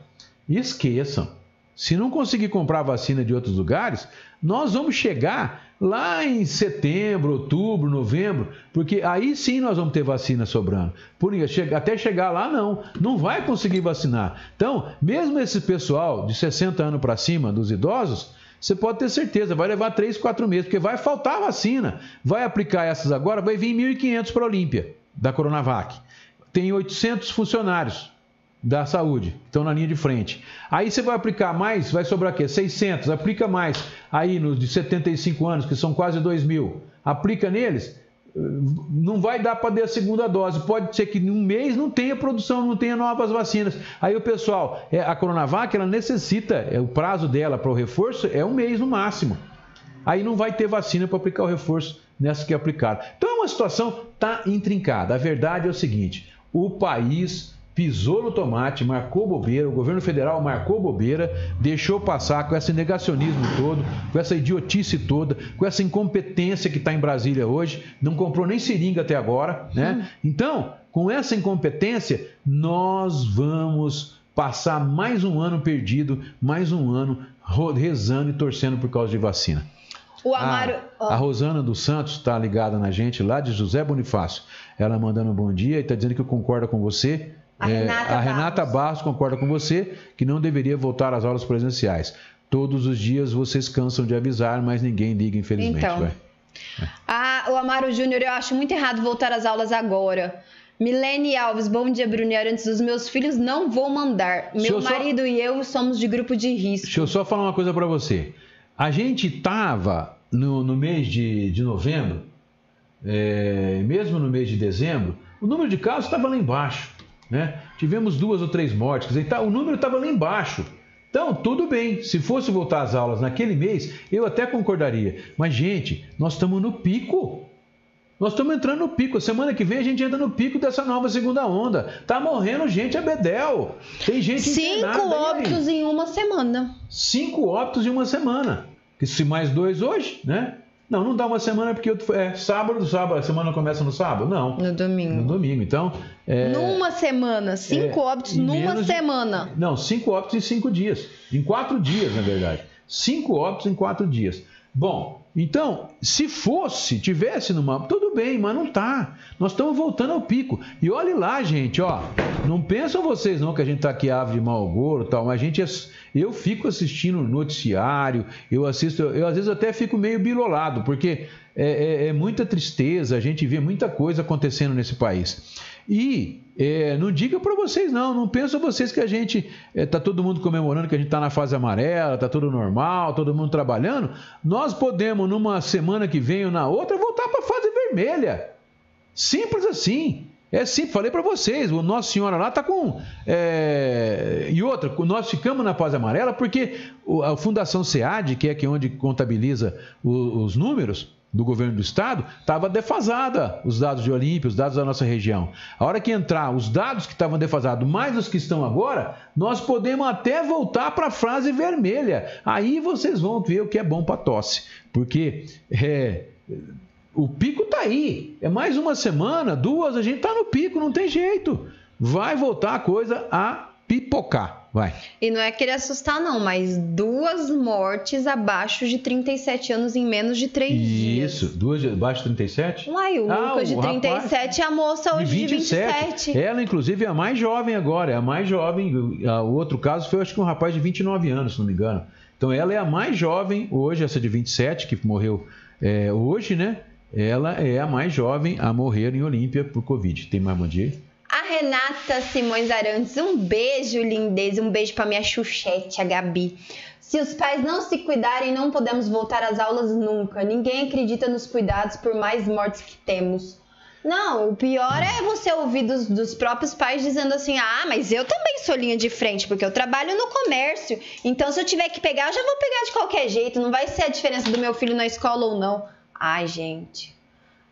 esqueçam. Se não conseguir comprar vacina de outros lugares, nós vamos chegar lá em setembro, outubro, novembro, porque aí sim nós vamos ter vacina sobrando. Por, até chegar lá, não, não vai conseguir vacinar. Então, mesmo esse pessoal de 60 anos para cima, dos idosos, você pode ter certeza, vai levar 3, 4 meses, porque vai faltar vacina. Vai aplicar essas agora, vai vir 1.500 para a Olímpia, da Coronavac. Tem 800 funcionários da saúde, estão na linha de frente. Aí você vai aplicar mais, vai sobrar o quê? 600, aplica mais. Aí nos de 75 anos, que são quase 2 mil, aplica neles, não vai dar para dar a segunda dose. Pode ser que em um mês não tenha produção, não tenha novas vacinas. Aí o pessoal, é, a Coronavac, ela necessita, é, o prazo dela para o reforço é um mês no máximo. Aí não vai ter vacina para aplicar o reforço nessa que aplicaram. Então é uma situação tá intrincada. A verdade é o seguinte: o país pisou no tomate, marcou bobeira, o governo federal marcou bobeira, deixou passar com esse negacionismo todo, com essa idiotice toda, com essa incompetência que está em Brasília hoje, não comprou nem seringa até agora, né? Hum. Então, com essa incompetência, nós vamos passar mais um ano perdido, mais um ano rezando e torcendo por causa de vacina. O Amaro. A, a Rosana dos Santos está ligada na gente lá de José Bonifácio. Ela mandando um bom dia e está dizendo que concorda com você a, é, Renata, a Renata Barros. Barros concorda com você que não deveria voltar às aulas presenciais. Todos os dias vocês cansam de avisar, mas ninguém liga, infelizmente. Então, é. Ah, o Amaro Júnior, eu acho muito errado voltar às aulas agora. Milene Alves, bom dia, Brunier. Antes dos meus filhos, não vou mandar. Meu marido só... e eu somos de grupo de risco. Deixa eu só falar uma coisa para você. A gente estava no, no, mês de, de novembro, é, mesmo no mês de dezembro, o número de casos estava lá embaixo. Né? Tivemos duas ou três mortes, dizer, tá, o número estava lá embaixo. Então, tudo bem, se fosse voltar às aulas naquele mês, eu até concordaria. Mas, gente, nós estamos no pico. Nós estamos entrando no pico. Semana que vem a gente entra no pico dessa nova segunda onda. Tá morrendo gente a bedel. Tem gente Cinco óbitos em uma semana. Cinco óbitos em uma semana. Se mais dois hoje, né? Não, não dá uma semana porque eu, é sábado, sábado, a semana começa no sábado? Não. No domingo. No domingo. Então. É, numa semana, cinco é, óbitos numa semana. De, não, cinco óbitos em cinco dias. Em quatro dias, na verdade. Cinco óbitos em quatro dias. Bom, então, se fosse, tivesse no mapa, tudo bem, mas não tá. Nós estamos voltando ao pico. E olhe lá, gente, ó. Não pensam vocês não que a gente tá aqui ave de mau gosto, tal, mas a gente eu fico assistindo noticiário, eu assisto, eu às vezes até fico meio bilolado, porque é, é, é muita tristeza, a gente vê muita coisa acontecendo nesse país. E é, não diga para vocês não, não pensam vocês que a gente está é, todo mundo comemorando que a gente está na fase amarela, está tudo normal, todo mundo trabalhando. Nós podemos numa semana que vem ou na outra voltar para a fase vermelha. Simples assim. É sim, falei para vocês, o Nossa Senhora lá está com. É... E outra, nós ficamos na paz amarela porque a Fundação SEAD, que é que onde contabiliza os números, do governo do estado, estava defasada os dados de Olímpia, os dados da nossa região. A hora que entrar os dados que estavam defasados, mais os que estão agora, nós podemos até voltar para a frase vermelha. Aí vocês vão ver o que é bom para tosse. Porque é, o pico está aí. É mais uma semana, duas, a gente está no pico, não tem jeito. Vai voltar a coisa a pipocar. Vai. E não é querer assustar, não, mas duas mortes abaixo de 37 anos em menos de três Isso, dias. Isso, duas abaixo de 37? Uai, o ah, Lucas de 37 e a moça hoje de 27. de 27. Ela, inclusive, é a mais jovem agora, é a mais jovem. O outro caso foi, acho que um rapaz de 29 anos, se não me engano. Então, ela é a mais jovem hoje, essa de 27, que morreu é, hoje, né? Ela é a mais jovem a morrer em Olímpia por Covid. Tem mais dia? A Renata Simões Arantes, um beijo, lindeza, um beijo para minha Xuxete, a Gabi. Se os pais não se cuidarem, não podemos voltar às aulas nunca. Ninguém acredita nos cuidados por mais mortes que temos. Não, o pior é você ouvir dos, dos, próprios pais dizendo assim: ah, mas eu também sou linha de frente, porque eu trabalho no comércio. Então, se eu tiver que pegar, eu já vou pegar de qualquer jeito. Não vai ser a diferença do meu filho na escola ou não. Ai, gente.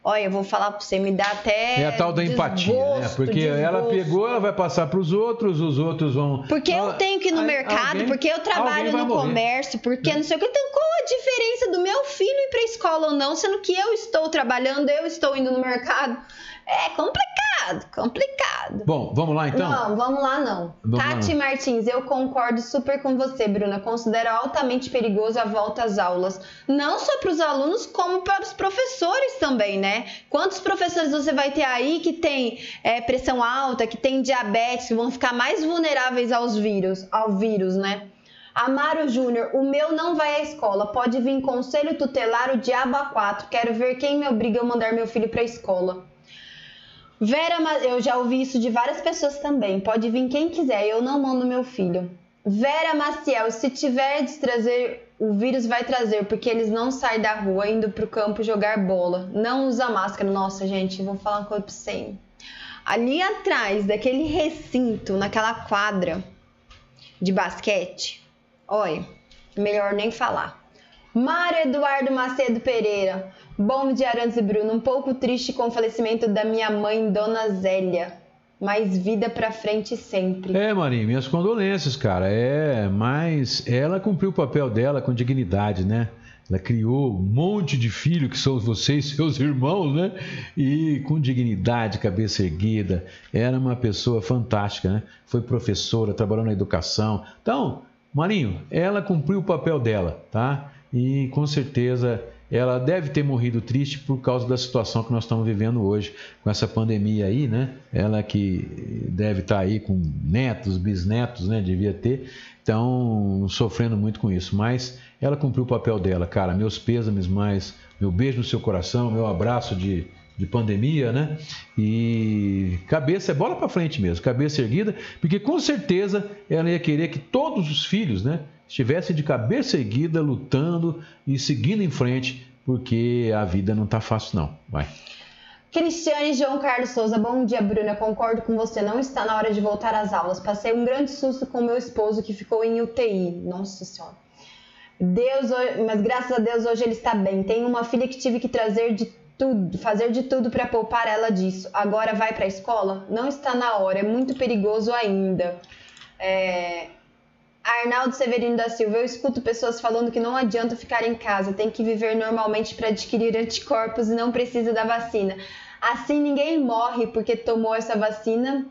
Olha, eu vou falar pra você, me dá até. É a tal da empatia, né? Porque desgosto. ela pegou, ela vai passar para os outros, os outros vão. Porque eu tenho que ir no mercado, alguém, porque eu trabalho no morrer. comércio, porque não sei o que. Então, qual a diferença do meu filho ir para escola ou não, sendo que eu estou trabalhando, eu estou indo no mercado? É complicado, complicado. Bom, vamos lá então? Não, vamos lá não. Vamos Tati lá. Martins, eu concordo super com você, Bruna. Considero altamente perigoso a volta às aulas. Não só para os alunos, como para os professores também, né? Quantos professores você vai ter aí que tem é, pressão alta, que tem diabetes, que vão ficar mais vulneráveis aos vírus, ao vírus, né? Amaro Júnior, o meu não vai à escola. Pode vir conselho tutelar o diabo a quatro. Quero ver quem me obriga a mandar meu filho para a escola. Vera, eu já ouvi isso de várias pessoas também. Pode vir quem quiser, eu não mando meu filho. Vera Maciel, se tiver de trazer, o vírus vai trazer, porque eles não saem da rua indo pro campo jogar bola. Não usa máscara. Nossa, gente, vou falar uma coisa pra você. Ali atrás daquele recinto, naquela quadra de basquete, olha, melhor nem falar. Mário Eduardo Macedo Pereira. Bom dia, Arantes e Bruno. Um pouco triste com o falecimento da minha mãe, Dona Zélia. Mas vida pra frente sempre. É, Marinho, minhas condolências, cara. É, mas ela cumpriu o papel dela com dignidade, né? Ela criou um monte de filhos que são vocês, seus irmãos, né? E com dignidade, cabeça erguida. Era uma pessoa fantástica, né? Foi professora, trabalhou na educação. Então, Marinho, ela cumpriu o papel dela, tá? E com certeza ela deve ter morrido triste por causa da situação que nós estamos vivendo hoje, com essa pandemia aí, né? Ela que deve estar aí com netos, bisnetos, né? Devia ter, então sofrendo muito com isso. Mas ela cumpriu o papel dela, cara. Meus pêsames mais, meu beijo no seu coração, meu abraço de, de pandemia, né? E cabeça é bola para frente mesmo, cabeça erguida, porque com certeza ela ia querer que todos os filhos, né? Estivesse de cabeça erguida, lutando e seguindo em frente, porque a vida não está fácil, não. Vai. Cristiane João Carlos Souza, bom dia, Bruna. Concordo com você, não está na hora de voltar às aulas. Passei um grande susto com meu esposo que ficou em UTI. Nossa Senhora. Deus, mas graças a Deus hoje ele está bem. Tenho uma filha que tive que trazer de tudo, fazer de tudo para poupar ela disso. Agora vai para a escola? Não está na hora, é muito perigoso ainda. É, Arnaldo Severino da Silva, eu escuto pessoas falando que não adianta ficar em casa, tem que viver normalmente para adquirir anticorpos e não precisa da vacina. Assim ninguém morre porque tomou essa vacina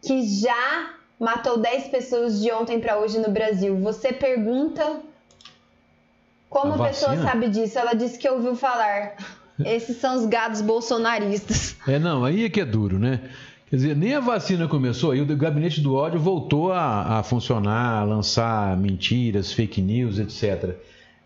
que já matou 10 pessoas de ontem para hoje no Brasil. Você pergunta como a, a pessoa sabe disso? Ela disse que ouviu falar. Esses são os gados bolsonaristas. É, não, aí é que é duro, né? Quer dizer, nem a vacina começou e o gabinete do ódio voltou a, a funcionar, a lançar mentiras, fake news, etc.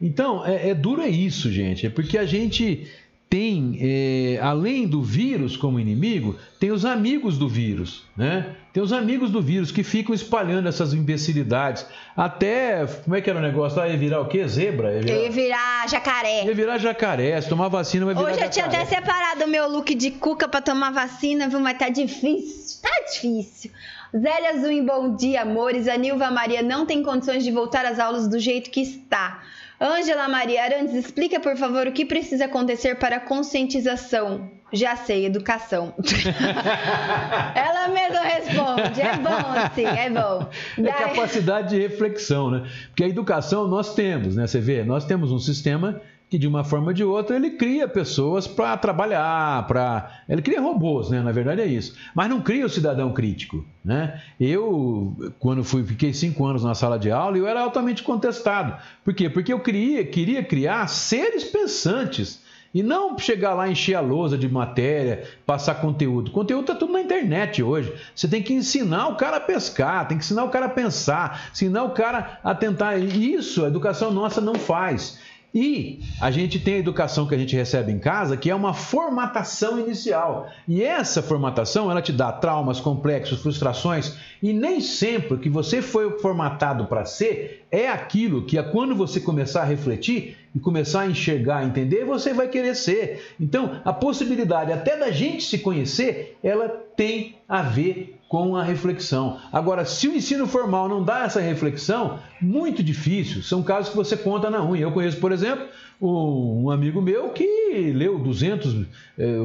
Então, é, é duro é isso, gente. É porque a gente tem, é, além do vírus como inimigo, tem os amigos do vírus, né? Tem os amigos do vírus que ficam espalhando essas imbecilidades. Até, como é que era o negócio lá? Ia virar o quê? Zebra? Ia virar, ia virar jacaré. Ia virar jacaré. Se tomar vacina, vai virar Hoje eu tinha até separado o meu look de cuca para tomar vacina, viu? Mas tá difícil. Tá difícil. Zélia Zuin, bom dia, amores. A Nilva Maria não tem condições de voltar às aulas do jeito que está. Ângela Maria Arantes, explica por favor o que precisa acontecer para a conscientização. Já sei, educação. Ela mesma responde. É bom, sim, é bom. É Daí... É capacidade de reflexão, né? Porque a educação nós temos, né? Você vê, nós temos um sistema que de uma forma ou de outra ele cria pessoas para trabalhar, para ele cria robôs, né? Na verdade é isso. Mas não cria o cidadão crítico, né? Eu quando fui fiquei cinco anos na sala de aula eu era altamente contestado. Por quê? Porque eu queria, queria criar seres pensantes e não chegar lá encher a lousa de matéria, passar conteúdo. Conteúdo está tudo na internet hoje. Você tem que ensinar o cara a pescar, tem que ensinar o cara a pensar, ensinar o cara a tentar. Isso a educação nossa não faz. E a gente tem a educação que a gente recebe em casa, que é uma formatação inicial. E essa formatação, ela te dá traumas, complexos, frustrações E nem sempre o que você foi formatado para ser é aquilo que, quando você começar a refletir e começar a enxergar, entender, você vai querer ser. Então, a possibilidade até da gente se conhecer, ela tem a ver com a reflexão. Agora, se o ensino formal não dá essa reflexão, muito difícil. São casos que você conta na unha. Eu conheço, por exemplo, um amigo meu que leu 200,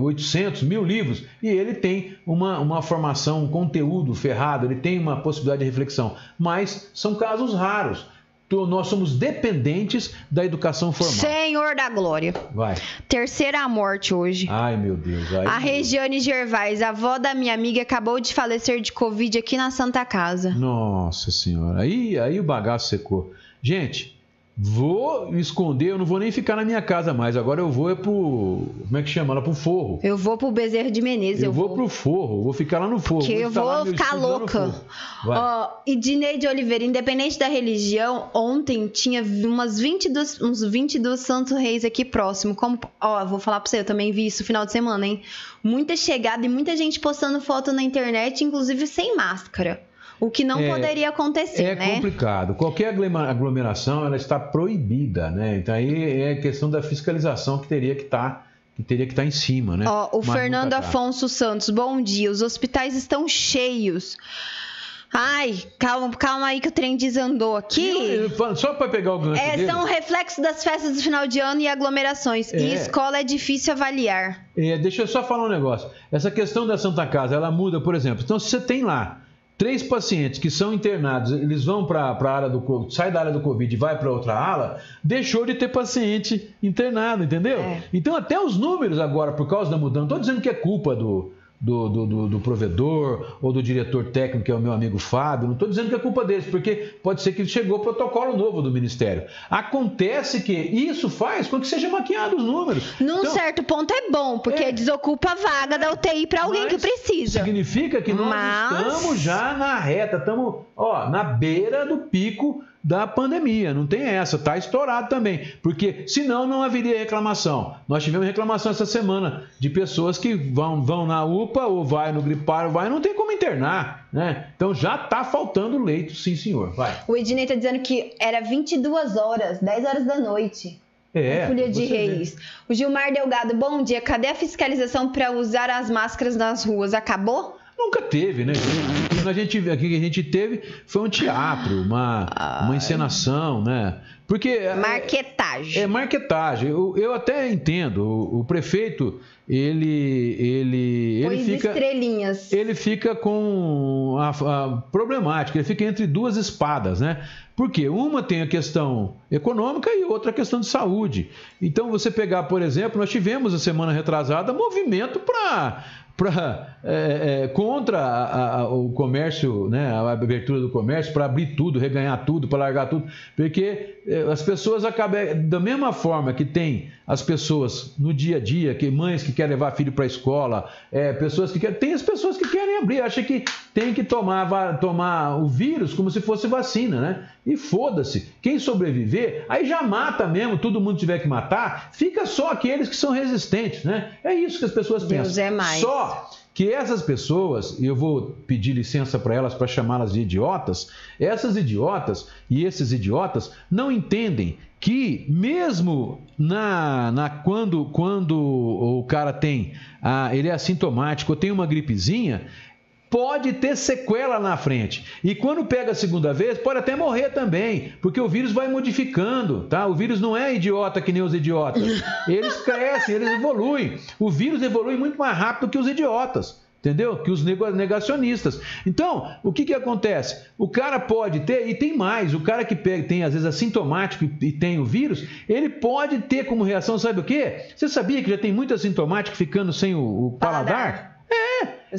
800, eh, mil livros e ele tem uma, uma formação, um conteúdo ferrado, ele tem uma possibilidade de reflexão. Mas são casos raros nós somos dependentes da educação formal. Senhor da Glória. Vai. Terceira morte hoje. Ai, meu Deus. Ai, a Regiane Gervais, avó da minha amiga, acabou de falecer de Covid aqui na Santa Casa. Nossa Senhora. Aí, aí o bagaço secou. Gente, Vou me esconder, eu não vou nem ficar na minha casa mais. Agora eu vou é pro. Como é que chama? Lá pro forro. Eu vou pro Bezerro de Menezes. Eu, eu vou, vou pro forro, vou ficar lá no forro. Que eu vou ficar louca. Ó, e Dinei de Oliveira, independente da religião, ontem tinha umas 22, uns 22 Santos Reis aqui próximo. Como, ó, vou falar pra você, eu também vi isso no final de semana, hein? Muita chegada e muita gente postando foto na internet, inclusive sem máscara. O que não é, poderia acontecer, é né? É complicado. Qualquer aglomeração ela está proibida, né? Então aí é questão da fiscalização que teria que estar tá, que teria que estar tá em cima, né? Ó, o Mas Fernando tá. Afonso Santos, bom dia. Os hospitais estão cheios. Ai, calma, calma aí que o trem desandou aqui. só para pegar o gancho é, dele. São reflexos das festas do final de ano e aglomerações. É. E escola é difícil avaliar. É, deixa eu só falar um negócio. Essa questão da Santa Casa, ela muda, por exemplo. Então, se você tem lá três pacientes que são internados, eles vão para a área do sai da área do Covid e vai para outra ala, deixou de ter paciente internado, entendeu? É. Então até os números agora, por causa da mudança, não estou dizendo que é culpa do, do, do, do, do, provedor ou do diretor técnico, que é o meu amigo Fábio. Não estou dizendo que é culpa deles, porque pode ser que chegou o protocolo novo do Ministério. Acontece que isso faz com que seja maquiado os números. Num então, certo ponto é bom, porque é, desocupa a vaga da UTI para alguém que precisa. Significa que nós Mas... estamos já na reta, estamos ó, na beira do pico da pandemia. Não tem essa, está estourado também, porque senão não haveria reclamação. Nós tivemos reclamação essa semana de pessoas que vão, vão na UPA ou vai no gripar, ou vai, não tem como internar, né? Então já está faltando leito, sim, senhor. Vai. O Ednei está dizendo que era 22 horas, 10 horas da noite. É, Folha de Reis. Vê. O Gilmar Delgado, bom dia. Cadê a fiscalização para usar as máscaras nas ruas? Acabou? Nunca teve, né? O que a gente, aqui que a gente teve foi um teatro, uma, uma encenação, né? Porque. Marquetagem. É, é marquetagem. Eu, eu até entendo. O, o, prefeito, ele. ele, ele fica. estrelinhas. Ele fica com a, a problemática, ele fica entre duas espadas, né? Porque uma tem a questão econômica e outra a questão de saúde. Então, você pegar, por exemplo, nós tivemos a semana retrasada movimento para pra, é, é, contra a, a, o comércio, né, a abertura do comércio, para abrir tudo, reganhar tudo, para largar tudo, porque é, as pessoas acabam, da mesma forma que tem as pessoas no dia a dia, que mães que querem levar filho para a escola, é, pessoas que querem, tem as pessoas que querem abrir, acha que tem que tomar, tomar o vírus como se fosse vacina, né? E foda-se, quem sobreviver, aí já mata mesmo, todo mundo tiver que matar, fica só aqueles que são resistentes, né? É isso que as pessoas Deus pensam. É mais. Só que essas pessoas, e eu vou pedir licença para elas para chamá-las de idiotas, essas idiotas e esses idiotas não entendem que mesmo na, na quando, quando o cara tem, ah, ele é assintomático, tem uma gripezinha, pode ter sequela na frente. E quando pega a segunda vez, pode até morrer também, porque o vírus vai modificando, tá? O vírus não é idiota que nem os idiotas. Eles crescem, eles evoluem. O vírus evolui muito mais rápido que os idiotas. Entendeu? Que os negacionistas. Então, o que, que acontece? O cara pode ter, e tem mais, o cara que pega, tem às vezes assintomático e tem o vírus, ele pode ter como reação, sabe o quê? Você sabia que já tem muito assintomático ficando sem o, o paladar? paladar?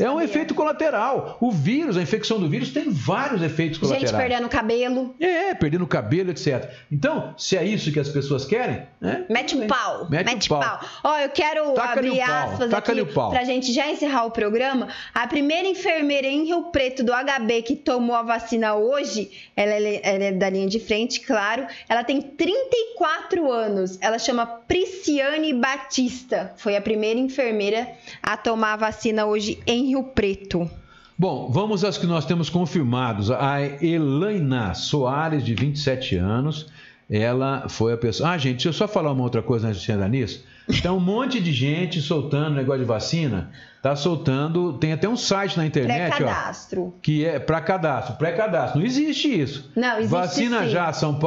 É um efeito colateral. O vírus, a infecção do vírus, tem vários efeitos colaterais. Gente perdendo cabelo. É, perdendo cabelo, etc. Então, se é isso que as pessoas querem, né? Mete o pau. Mete, Mete pau. pau. Ó, eu quero abrir aspas Taca aqui pra gente já encerrar o programa. A primeira enfermeira em Rio Preto do HB que tomou a vacina hoje, ela é, ela é da linha de frente, claro. Ela tem 34 anos. Ela chama Prisciane Batista. Foi a primeira enfermeira a tomar a vacina hoje em Rio Preto. Bom, vamos às que nós temos confirmados. A Elaina Soares, de 27 anos, ela foi a pessoa. Ah, gente, deixa eu só falar uma outra coisa antes de chegar nisso. Tem um monte de gente soltando negócio de vacina tá soltando, tem até um site na internet, Pré-cadastro. ó, que é para cadastro, pré-cadastro. Não existe isso. Não, existe Vacina sim. já São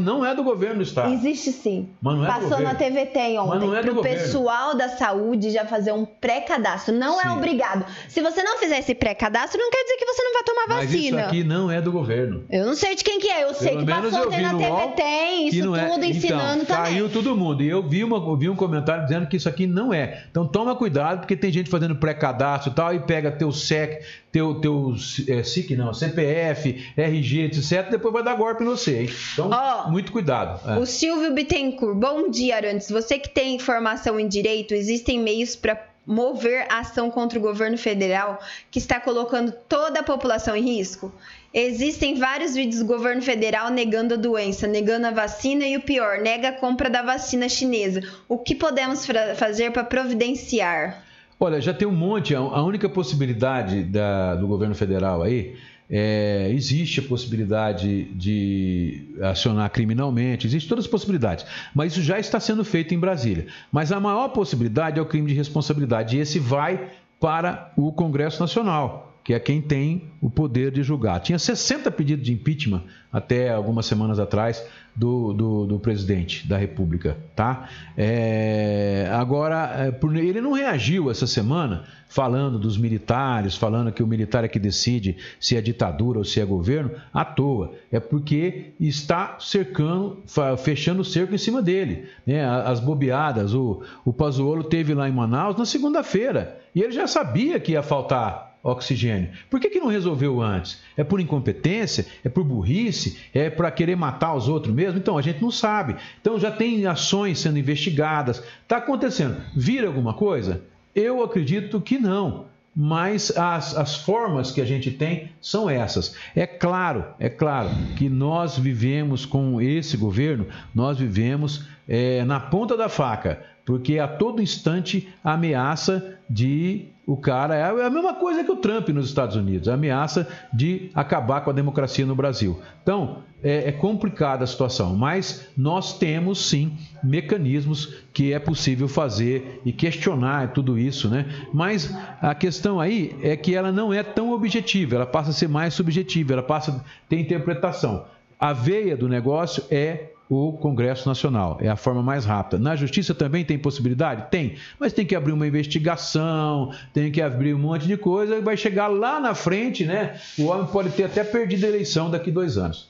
não é do governo do estado. Existe sim. Mas não é Passou na TVT ontem. Mas não é do pro governo. pessoal da saúde já fazer um pré-cadastro. Não é Sim. obrigado. Se você não fizer esse pré-cadastro, não quer dizer que você não vai tomar Mas isso vacina. aqui não é do governo. Eu não sei de quem que é. Eu sei Pelo que menos passou ontem na TVT, que isso é. tudo ensinando então, também. Caiu todo mundo. E eu vi, uma, vi um comentário dizendo que isso aqui não é. Então toma cuidado, porque tem gente fazendo pré-cadastro e tal, e pega teu SEC, teu, teu é, SIC, não, CPF, RG, etc. Depois vai dar golpe no você, hein? Então, Ó, muito cuidado. É. O Silvio Bittencourt, bom dia, Arantes. Você que tem formação em direito, existem meios para mover ação contra o governo federal que está colocando toda a população em risco? Existem vários vídeos do governo federal negando a doença, negando a vacina e o pior, nega a compra da vacina chinesa. O que podemos fazer para providenciar? Olha, já tem um monte. A única possibilidade da- do governo federal aí é, existe a possibilidade de acionar criminalmente, existe todas as possibilidades, mas isso já está sendo feito em Brasília. Mas a maior possibilidade é o crime de responsabilidade, e esse vai para o Congresso Nacional, que é quem tem o poder de julgar. Tinha 60 pedidos de impeachment até algumas semanas atrás do, do, do presidente da República, tá? É, agora, é, ele não reagiu essa semana falando dos militares, falando que o militar é que decide se é ditadura ou se é governo, à toa. É porque está cercando, fechando o cerco em cima dele. né? As bobeadas, o, o Pazuello teve lá em Manaus na segunda-feira e ele já sabia que ia faltar oxigênio. Por que, que não resolveu antes? É por incompetência? É por burrice? É para querer matar os outros mesmo? Então, a gente não sabe. Então, já tem ações sendo investigadas. Está acontecendo. Vira alguma coisa? Eu acredito que não. Mas as, as formas que a gente tem são essas. É claro, é claro que nós vivemos com esse governo, nós vivemos é, na ponta da faca, porque a todo instante ameaça de o cara é a mesma coisa que o Trump nos Estados Unidos, a ameaça de acabar com a democracia no Brasil. Então, é, é complicada a situação, mas nós temos sim mecanismos que é possível fazer e questionar tudo isso, né? Mas a questão aí é que ela não é tão objetiva, ela passa a ser mais subjetiva, ela passa a ter interpretação. A veia do negócio é o Congresso Nacional. É a forma mais rápida. Na Justiça também tem possibilidade? Tem. Mas tem que abrir uma investigação, tem que abrir um monte de coisa e vai chegar lá na frente, né? O homem pode ter até perdido a eleição daqui dois anos.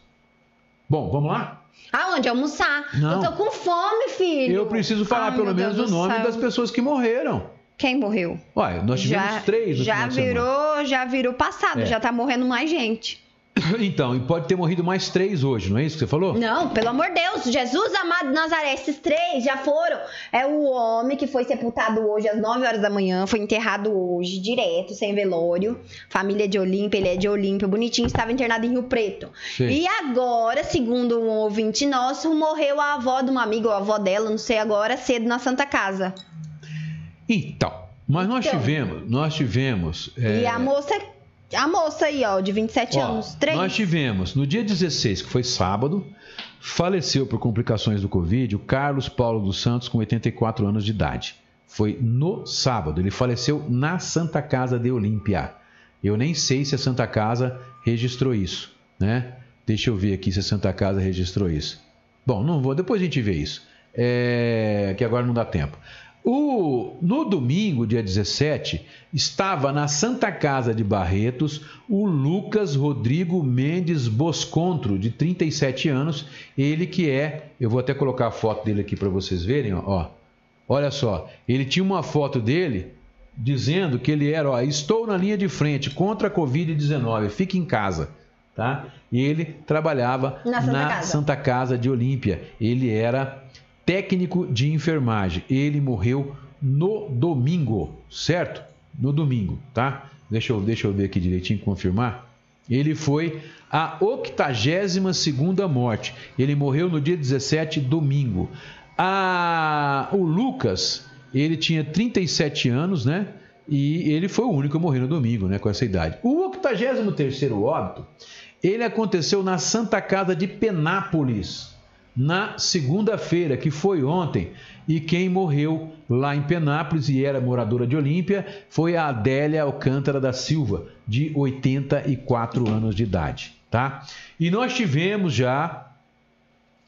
Bom, vamos lá? Aonde? Almoçar. Não. Eu tô com fome, filho. Eu preciso falar Ai, pelo menos Deus o nome das pessoas que morreram. Quem morreu? Olha, nós tivemos já três já virou, já virou passado, É. já tá morrendo mais gente. Então, e pode ter morrido mais três hoje, não é isso que você falou? Não, pelo amor de Deus, Jesus amado de Nazaré, esses três já foram. É o homem que foi sepultado hoje às 9 horas da manhã, foi enterrado hoje, direto, sem velório. Família de Olímpia, ele é de Olímpia, bonitinho, estava internado em Rio Preto. Sim. E agora, segundo um ouvinte nosso, morreu a avó de uma amiga, ou a avó dela, não sei agora, cedo na Santa Casa. Então, mas nós Então. tivemos, nós tivemos. é, E a moça, a moça aí, ó, de 27 Ó, anos, três. Nós tivemos, no dia 16, que foi sábado, faleceu por complicações do Covid o Carlos Paulo dos Santos, com 84 anos de idade. Foi no sábado, ele faleceu na Santa Casa de Olímpia. Eu nem sei se a Santa Casa registrou isso, né? Deixa eu ver aqui se a Santa Casa registrou isso. Bom, não vou, depois a gente vê isso, É, que agora não dá tempo. O- no domingo, dia 17, estava na Santa Casa de Barretos o Lucas Rodrigo Mendes Boscontro, de 37 anos. Ele que é, eu vou até colocar a foto dele aqui para vocês verem, ó. Olha só, ele tinha uma foto dele dizendo que ele era, ó, estou na linha de frente contra a Covid-19, fique em casa, tá? E ele trabalhava Na Santa na Casa. Santa Casa de Olímpia. Ele era técnico de enfermagem. Ele morreu no domingo, certo? No domingo, tá? Deixa eu, deixa eu ver aqui direitinho, confirmar. Ele foi a 82 segunda morte. Ele morreu no dia 17, domingo. A- o Lucas, ele tinha 37 anos, né? E ele foi o único a morrer no domingo, né, com essa idade. O 83º óbito, ele aconteceu na Santa Casa de Penápolis, na segunda-feira, que foi ontem. E quem morreu lá em Penápolis e era moradora de Olímpia foi a Adélia Alcântara da Silva, de 84 anos de idade, tá? E nós tivemos já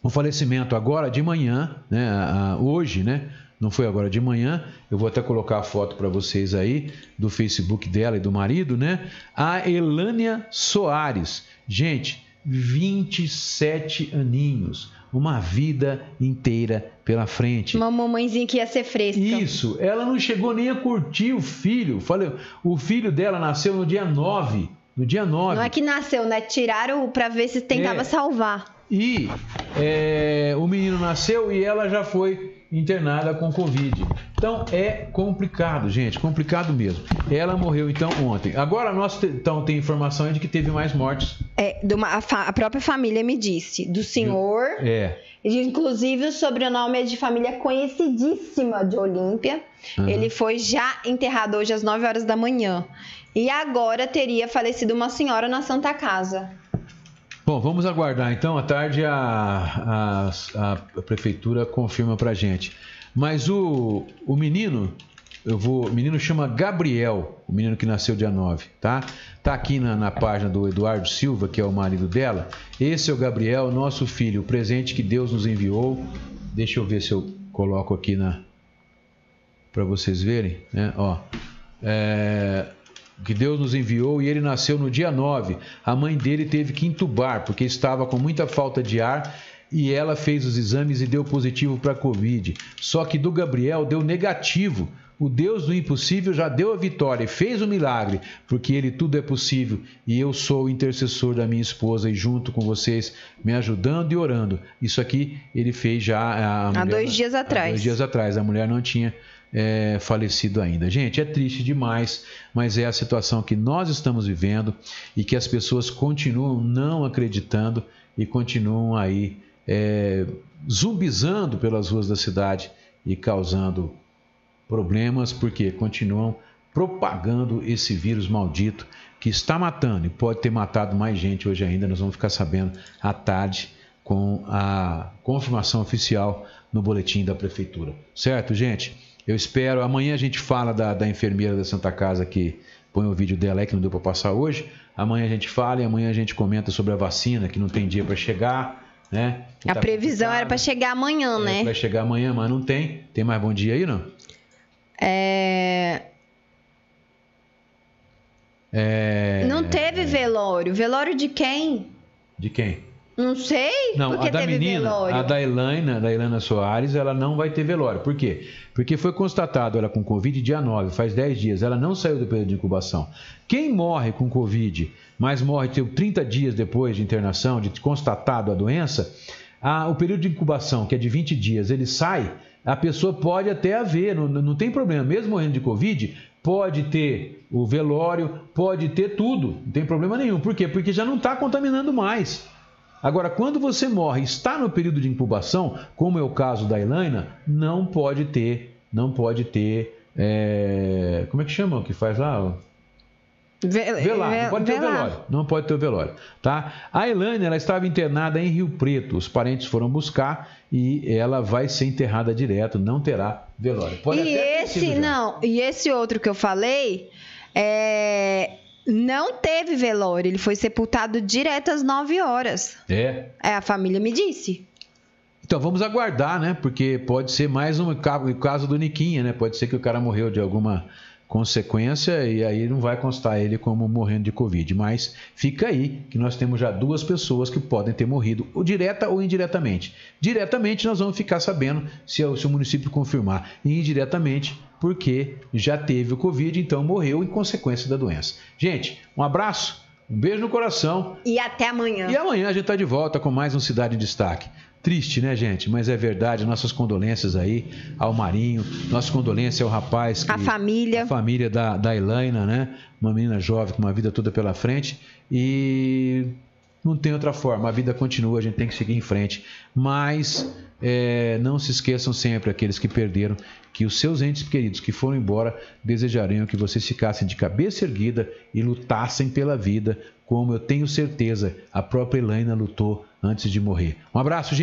o falecimento agora de manhã, né, hoje, né? Não foi agora de manhã, eu vou até colocar a foto para vocês aí do Facebook dela e do marido, né? A Elânia Soares. Gente, 27 aninhos, uma vida inteira pela frente. Uma mamãezinha que ia ser fresca. Isso, ela não chegou nem a curtir o filho. Falei, o filho dela nasceu no dia 9. No dia 9. Não é que nasceu, né? Tiraram para ver se tentava é. salvar. E é, o menino nasceu e ela já foi internada com Covid. Então é complicado, gente, complicado mesmo. Ela morreu então ontem. Agora nós então tem informação de que teve mais mortes. É, uma, a, a, própria família me disse, do senhor. É. Inclusive o sobrenome é de família conhecidíssima de Olímpia. Uhum. Ele foi já enterrado hoje às 9 horas da manhã. E agora teria falecido uma senhora na Santa Casa. Bom, vamos aguardar então. À tarde a, a, a prefeitura confirma pra gente. Mas o, o menino, eu vou. O menino chama Gabriel, o menino que nasceu dia 9, tá? Tá aqui na, na página do Eduardo Silva, que é o marido dela. Esse é o Gabriel, nosso filho, o presente que Deus nos enviou. Deixa eu ver se eu coloco aqui na. para vocês verem, né? Ó. É, que Deus nos enviou e ele nasceu no dia 9. A mãe dele teve que entubar porque estava com muita falta de ar e ela fez os exames e deu positivo para a Covid. Só que do Gabriel deu negativo. O Deus do impossível já deu a vitória e fez o milagre, porque ele tudo é possível e eu sou o intercessor da minha esposa e junto com vocês me ajudando e orando. Isso aqui ele fez já há dois dias atrás. Há dois dias atrás. A mulher não tinha é, falecido ainda. Gente, é triste demais, mas é a situação que nós estamos vivendo e que as pessoas continuam não acreditando e continuam aí é, zumbizando pelas ruas da cidade e causando problemas porque continuam propagando esse vírus maldito que está matando e pode ter matado mais gente hoje ainda. Nós vamos ficar sabendo à tarde com a confirmação oficial no boletim da prefeitura. Certo, gente? Eu espero. Amanhã a gente fala da, da enfermeira da Santa Casa que põe o vídeo dela aí, que não deu para passar hoje. Amanhã a gente fala e amanhã a gente comenta sobre a vacina, que não tem dia para chegar. Né? A tá previsão era para chegar amanhã, é, né? Vai chegar amanhã, mas não tem. Tem mais bom dia aí, não? É... é... Não teve velório. Velório de quem? De quem? Não sei. Não, a da menina, velório? a da Elaina, da Elaina Soares, ela não vai ter velório. Por quê? Porque foi constatado ela com Covid dia 9, faz 10 dias. Ela não saiu do período de incubação. Quem morre com Covid, mas morre 30 dias depois de internação, de constatado a doença, a, o período de incubação, que é de 20 dias, ele sai, a pessoa pode até haver, não, não tem problema. Mesmo morrendo de Covid, pode ter o velório, pode ter tudo, não tem problema nenhum. Por quê? Porque já não está contaminando mais. Agora, quando você morre está no período de incubação, como é o caso da Elaina, não pode ter, não pode ter, é, como é que chama o que faz lá? Velório, não pode ter o velório, não pode ter o velório, tá? A Elaine, ela estava internada em Rio Preto, os parentes foram buscar e ela vai ser enterrada direto, não terá velório. Pode e esse, não, e esse outro que eu falei, é, não teve velório, ele foi sepultado direto às 9 horas. É? É, a família me disse. Então vamos aguardar, né? Porque pode ser mais um caso do Niquinha, né? Pode ser que o cara morreu de alguma consequência e aí não vai constar ele como morrendo de Covid. Mas fica aí que nós temos já duas pessoas que podem ter morrido, ou direta ou indiretamente. Diretamente nós vamos ficar sabendo se, se o município confirmar, e indiretamente porque já teve o Covid, então morreu em consequência da doença. Gente, um abraço, um beijo no coração. E até amanhã. E amanhã a gente está de volta com mais um Cidade em Destaque. Triste, né, gente? Mas é verdade. Nossas condolências aí ao Marinho, nossas condolências ao rapaz. Que, a família. A família da, da Elaina, né? Uma menina jovem com uma vida toda pela frente. E não tem outra forma. A vida continua, a gente tem que seguir em frente. Mas é, não se esqueçam sempre, aqueles que perderam, que os seus entes queridos que foram embora desejariam que vocês ficassem de cabeça erguida e lutassem pela vida, como eu tenho certeza a própria Elaina lutou antes de morrer. Um abraço, gente.